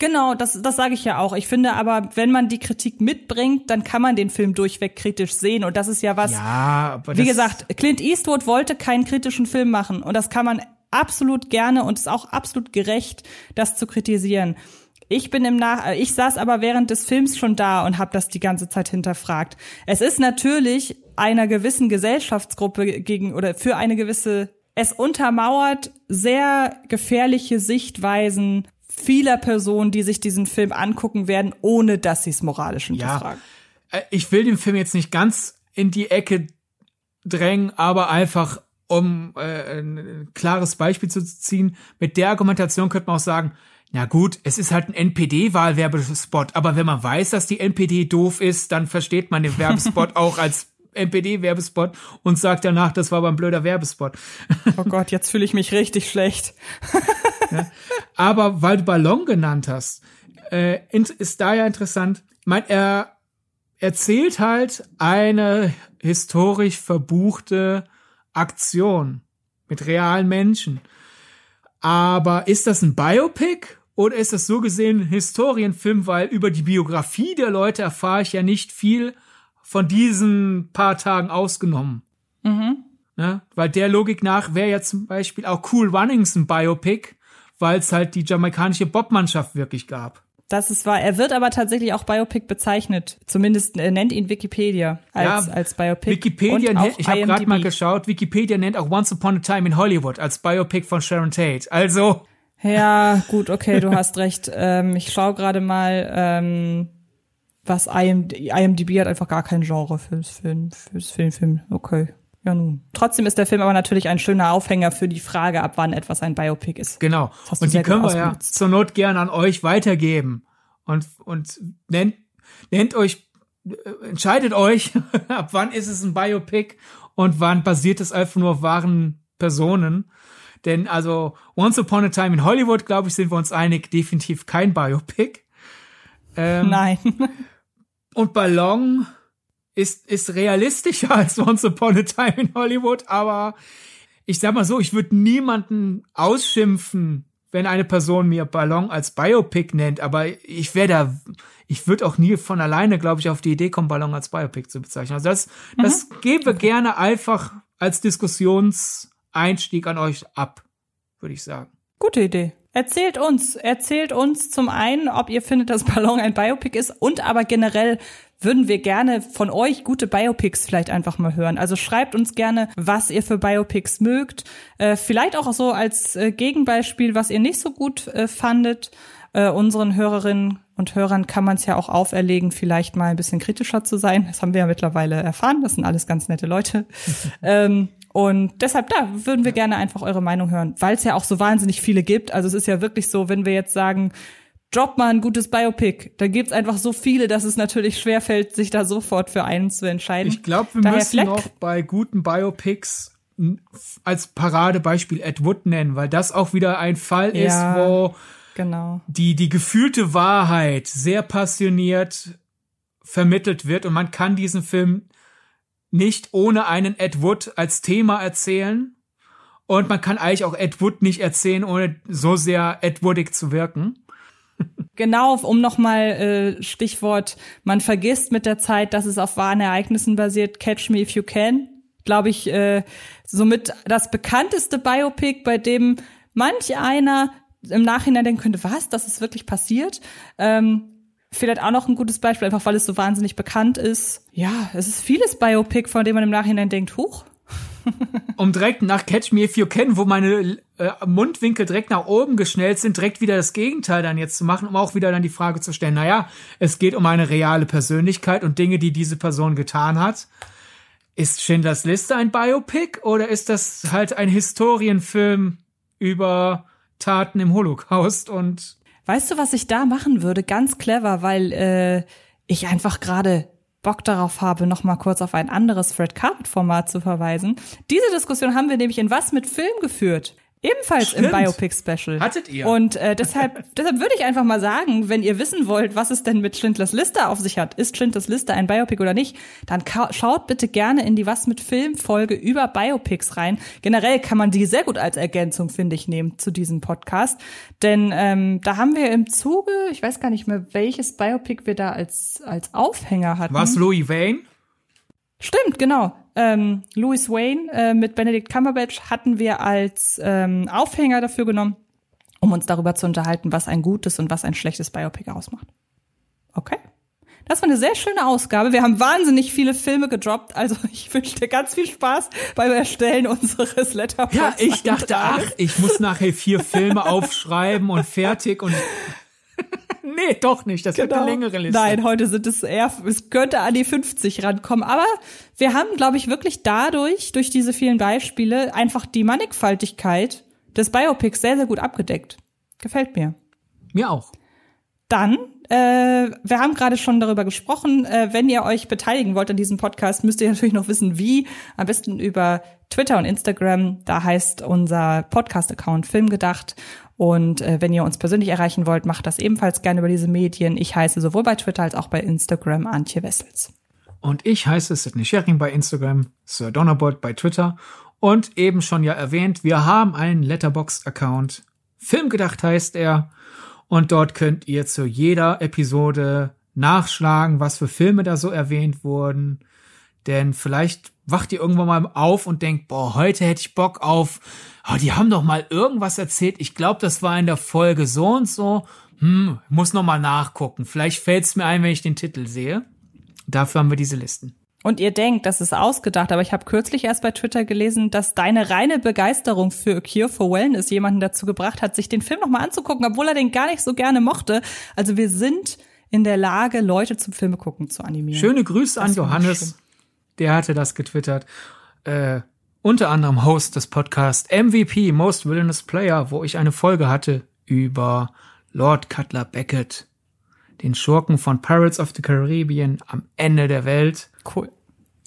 Genau, das, das sage ich ja auch. Ich finde aber, wenn man die Kritik mitbringt, dann kann man den Film durchweg kritisch sehen. Und das ist ja was. Ja, aber wie gesagt, Clint Eastwood wollte keinen kritischen Film machen. Und das kann man absolut gerne und ist auch absolut gerecht, das zu kritisieren. Ich bin im Nach ich saß aber während des Films schon da und habe das die ganze Zeit hinterfragt. Es ist natürlich einer gewissen Gesellschaftsgruppe gegen oder für eine gewisse es untermauert sehr gefährliche Sichtweisen vieler Personen, die sich diesen Film angucken werden, ohne dass sie es moralisch hinterfragen. Ja, äh, ich will den Film jetzt nicht ganz in die Ecke drängen, aber einfach um äh, ein klares Beispiel zu ziehen, mit der Argumentation könnte man auch sagen, na gut, es ist halt ein NPD-Wahlwerbespot, aber wenn man weiß, dass die NPD doof ist, dann versteht man den Werbespot auch als NPD-Werbespot und sagt danach, das war aber ein blöder Werbespot. Oh Gott, jetzt fühle ich mich richtig schlecht. ja. Aber weil du Ballon genannt hast, äh, ist da ja interessant. Ich meine, er erzählt halt eine historisch verbuchte Aktion mit realen Menschen. Aber ist das ein Biopic oder ist das so gesehen ein Historienfilm, weil über die Biografie der Leute erfahre ich ja nicht viel von diesen paar Tagen ausgenommen. Mhm. Ne? Weil der Logik nach wäre ja zum Beispiel auch Cool Runnings ein Biopic, weil es halt die jamaikanische Bobmannschaft wirklich gab. Das ist wahr. Er wird aber tatsächlich auch Biopic bezeichnet. Zumindest äh, nennt ihn Wikipedia als, ja, als Biopic. Wikipedia nennt, ich habe gerade mal geschaut, Wikipedia nennt auch Once Upon a Time in Hollywood als Biopic von Sharon Tate. Also. Ja, gut, okay, du hast recht. Ähm, ich schaue gerade mal, ähm, was IMD, IMDb hat einfach gar kein Genre fürs Film, fürs Filmfilm. Okay. Ja, nun. Trotzdem ist der Film aber natürlich ein schöner Aufhänger für die Frage, ab wann etwas ein Biopic ist. Genau. Und die können wir ja zur Not gern an euch weitergeben. Und, und nennt, nennt euch, äh, entscheidet euch, ab wann ist es ein Biopic und wann basiert es einfach nur auf wahren Personen. Denn also Once Upon a Time in Hollywood, glaube ich, sind wir uns einig, definitiv kein Biopic. Ähm, Nein. und Ballon ist, ist realistischer als Once Upon a Time in Hollywood, aber ich sag mal so, ich würde niemanden ausschimpfen, wenn eine Person mir Ballon als Biopic nennt, aber ich wäre da, ich würde auch nie von alleine, glaube ich, auf die Idee kommen, Ballon als Biopic zu bezeichnen. Also das, mhm. das geben wir gerne einfach als Diskussionseinstieg an euch ab, würde ich sagen. Gute Idee. Erzählt uns, erzählt uns zum einen, ob ihr findet, dass Ballon ein Biopic ist und aber generell, würden wir gerne von euch gute Biopics vielleicht einfach mal hören. Also schreibt uns gerne, was ihr für Biopics mögt. Äh, vielleicht auch so als äh, Gegenbeispiel, was ihr nicht so gut äh, fandet. Äh, unseren Hörerinnen und Hörern kann man es ja auch auferlegen, vielleicht mal ein bisschen kritischer zu sein. Das haben wir ja mittlerweile erfahren. Das sind alles ganz nette Leute. ähm, und deshalb, da würden wir gerne einfach eure Meinung hören, weil es ja auch so wahnsinnig viele gibt. Also es ist ja wirklich so, wenn wir jetzt sagen, drop mal ein gutes Biopic, dann gibt's einfach so viele, dass es natürlich schwerfällt, sich da sofort für einen zu entscheiden. Ich glaube, wir Daher müssen noch bei guten Biopics als Paradebeispiel Ed Wood nennen, weil das auch wieder ein Fall ja, ist, wo genau. die, die gefühlte Wahrheit sehr passioniert vermittelt wird und man kann diesen Film nicht ohne einen Ed Wood als Thema erzählen. Und man kann eigentlich auch Ed Wood nicht erzählen, ohne so sehr Ed Woodig zu wirken. Genau, um nochmal äh, Stichwort, man vergisst mit der Zeit, dass es auf wahren Ereignissen basiert. Catch Me If You Can, glaube ich, äh, somit das bekannteste Biopic, bei dem manch einer im Nachhinein denken könnte, was, das ist wirklich passiert. Ähm, Vielleicht auch noch ein gutes Beispiel, einfach weil es so wahnsinnig bekannt ist. Ja, es ist vieles Biopic, von dem man im Nachhinein denkt, huch. Um direkt nach Catch Me If You Can, wo meine äh, Mundwinkel direkt nach oben geschnellt sind, direkt wieder das Gegenteil dann jetzt zu machen, um auch wieder dann die Frage zu stellen, naja, es geht um eine reale Persönlichkeit und Dinge, die diese Person getan hat. Ist Schindlers Liste ein Biopic oder ist das halt ein Historienfilm über Taten im Holocaust und Weißt du, was ich da machen würde? Ganz clever, weil äh, ich einfach gerade Bock darauf habe, noch mal kurz auf ein anderes Fred Carpet Format zu verweisen. Diese Diskussion haben wir nämlich in Was mit Film geführt. Ebenfalls Stimmt. im Biopic-Special. Hattet ihr. Und äh, deshalb, deshalb würde ich einfach mal sagen, wenn ihr wissen wollt, was es denn mit Schindlers Liste auf sich hat, ist Schindlers Liste ein Biopic oder nicht, dann schaut bitte gerne in die Was mit Film-Folge über Biopics rein. Generell kann man die sehr gut als Ergänzung, finde ich, nehmen zu diesem Podcast. Denn ähm, da haben wir im Zuge, ich weiß gar nicht mehr, welches Biopic wir da als, als Aufhänger hatten. Was, Louis Wayne? Stimmt, genau ähm, Louis Wayne äh, mit Benedict Cumberbatch hatten wir als ähm, Aufhänger dafür genommen, um uns darüber zu unterhalten, was ein gutes und was ein schlechtes Biopic ausmacht. Okay. Das war eine sehr schöne Ausgabe. Wir haben wahnsinnig viele Filme gedroppt. Also ich wünsche dir ganz viel Spaß beim Erstellen unseres Letterboxd. Ja, ich dachte, ach, ich muss nachher vier Filme aufschreiben und fertig und nee, doch nicht. Das genau. wird eine längere Liste. Nein, heute sind es eher, es könnte an die 50 rankommen. Aber wir haben, glaube ich, wirklich dadurch, durch diese vielen Beispiele, einfach die Mannigfaltigkeit des Biopics sehr, sehr gut abgedeckt. Gefällt mir. Mir auch. Dann, äh, wir haben gerade schon darüber gesprochen, äh, wenn ihr euch beteiligen wollt an diesem Podcast, müsst ihr natürlich noch wissen, wie. Am besten über Twitter und Instagram. Da heißt unser Podcast-Account Filmgedacht. Und äh, wenn ihr uns persönlich erreichen wollt, macht das ebenfalls gerne über diese Medien. Ich heiße sowohl bei Twitter als auch bei Instagram Antje Wessels. Und ich heiße Sidney Sharing bei Instagram, Sir Donnerbot bei Twitter. Und eben schon ja erwähnt, wir haben einen Letterboxd-Account. Filmgedacht heißt er. Und dort könnt ihr zu jeder Episode nachschlagen, was für Filme da so erwähnt wurden. Denn vielleicht wacht ihr irgendwann mal auf und denkt, boah, heute hätte ich Bock auf oh, die haben doch mal irgendwas erzählt. Ich glaube, das war in der Folge so und so. Hm, muss noch mal nachgucken. Vielleicht fällt es mir ein, wenn ich den Titel sehe. Dafür haben wir diese Listen. Und ihr denkt, das ist ausgedacht, aber ich habe kürzlich erst bei Twitter gelesen, dass deine reine Begeisterung für Cure for Wellness jemanden dazu gebracht hat, sich den Film nochmal anzugucken, obwohl er den gar nicht so gerne mochte. Also wir sind in der Lage, Leute zum Filme gucken zu animieren. Schöne Grüße das an Johannes. Der hatte das getwittert. Äh, unter anderem Host des Podcasts MVP Most Villainous Player, wo ich eine Folge hatte über Lord Cutler Beckett, den Schurken von Pirates of the Caribbean am Ende der Welt. Cool.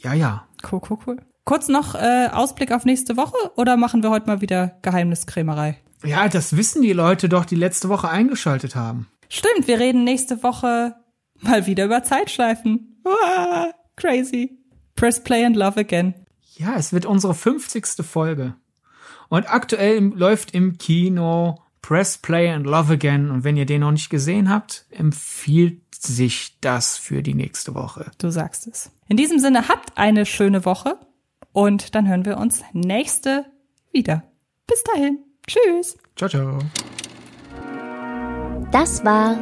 Ja, ja. Cool, cool, cool. Kurz noch äh, Ausblick auf nächste Woche oder machen wir heute mal wieder Geheimniskrämerei? Ja, das wissen die Leute doch, die letzte Woche eingeschaltet haben. Stimmt, wir reden nächste Woche mal wieder über Zeitschleifen. Uah, crazy. Press play and love again. Ja, es wird unsere 50. Folge. Und aktuell läuft im Kino Press Play and Love Again. Und wenn ihr den noch nicht gesehen habt, empfiehlt sich das für die nächste Woche. Du sagst es. In diesem Sinne, habt eine schöne Woche und dann hören wir uns nächste wieder. Bis dahin. Tschüss. Ciao, ciao. Das war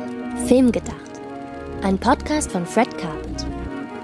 Filmgedacht. Ein Podcast von Fred Carpet.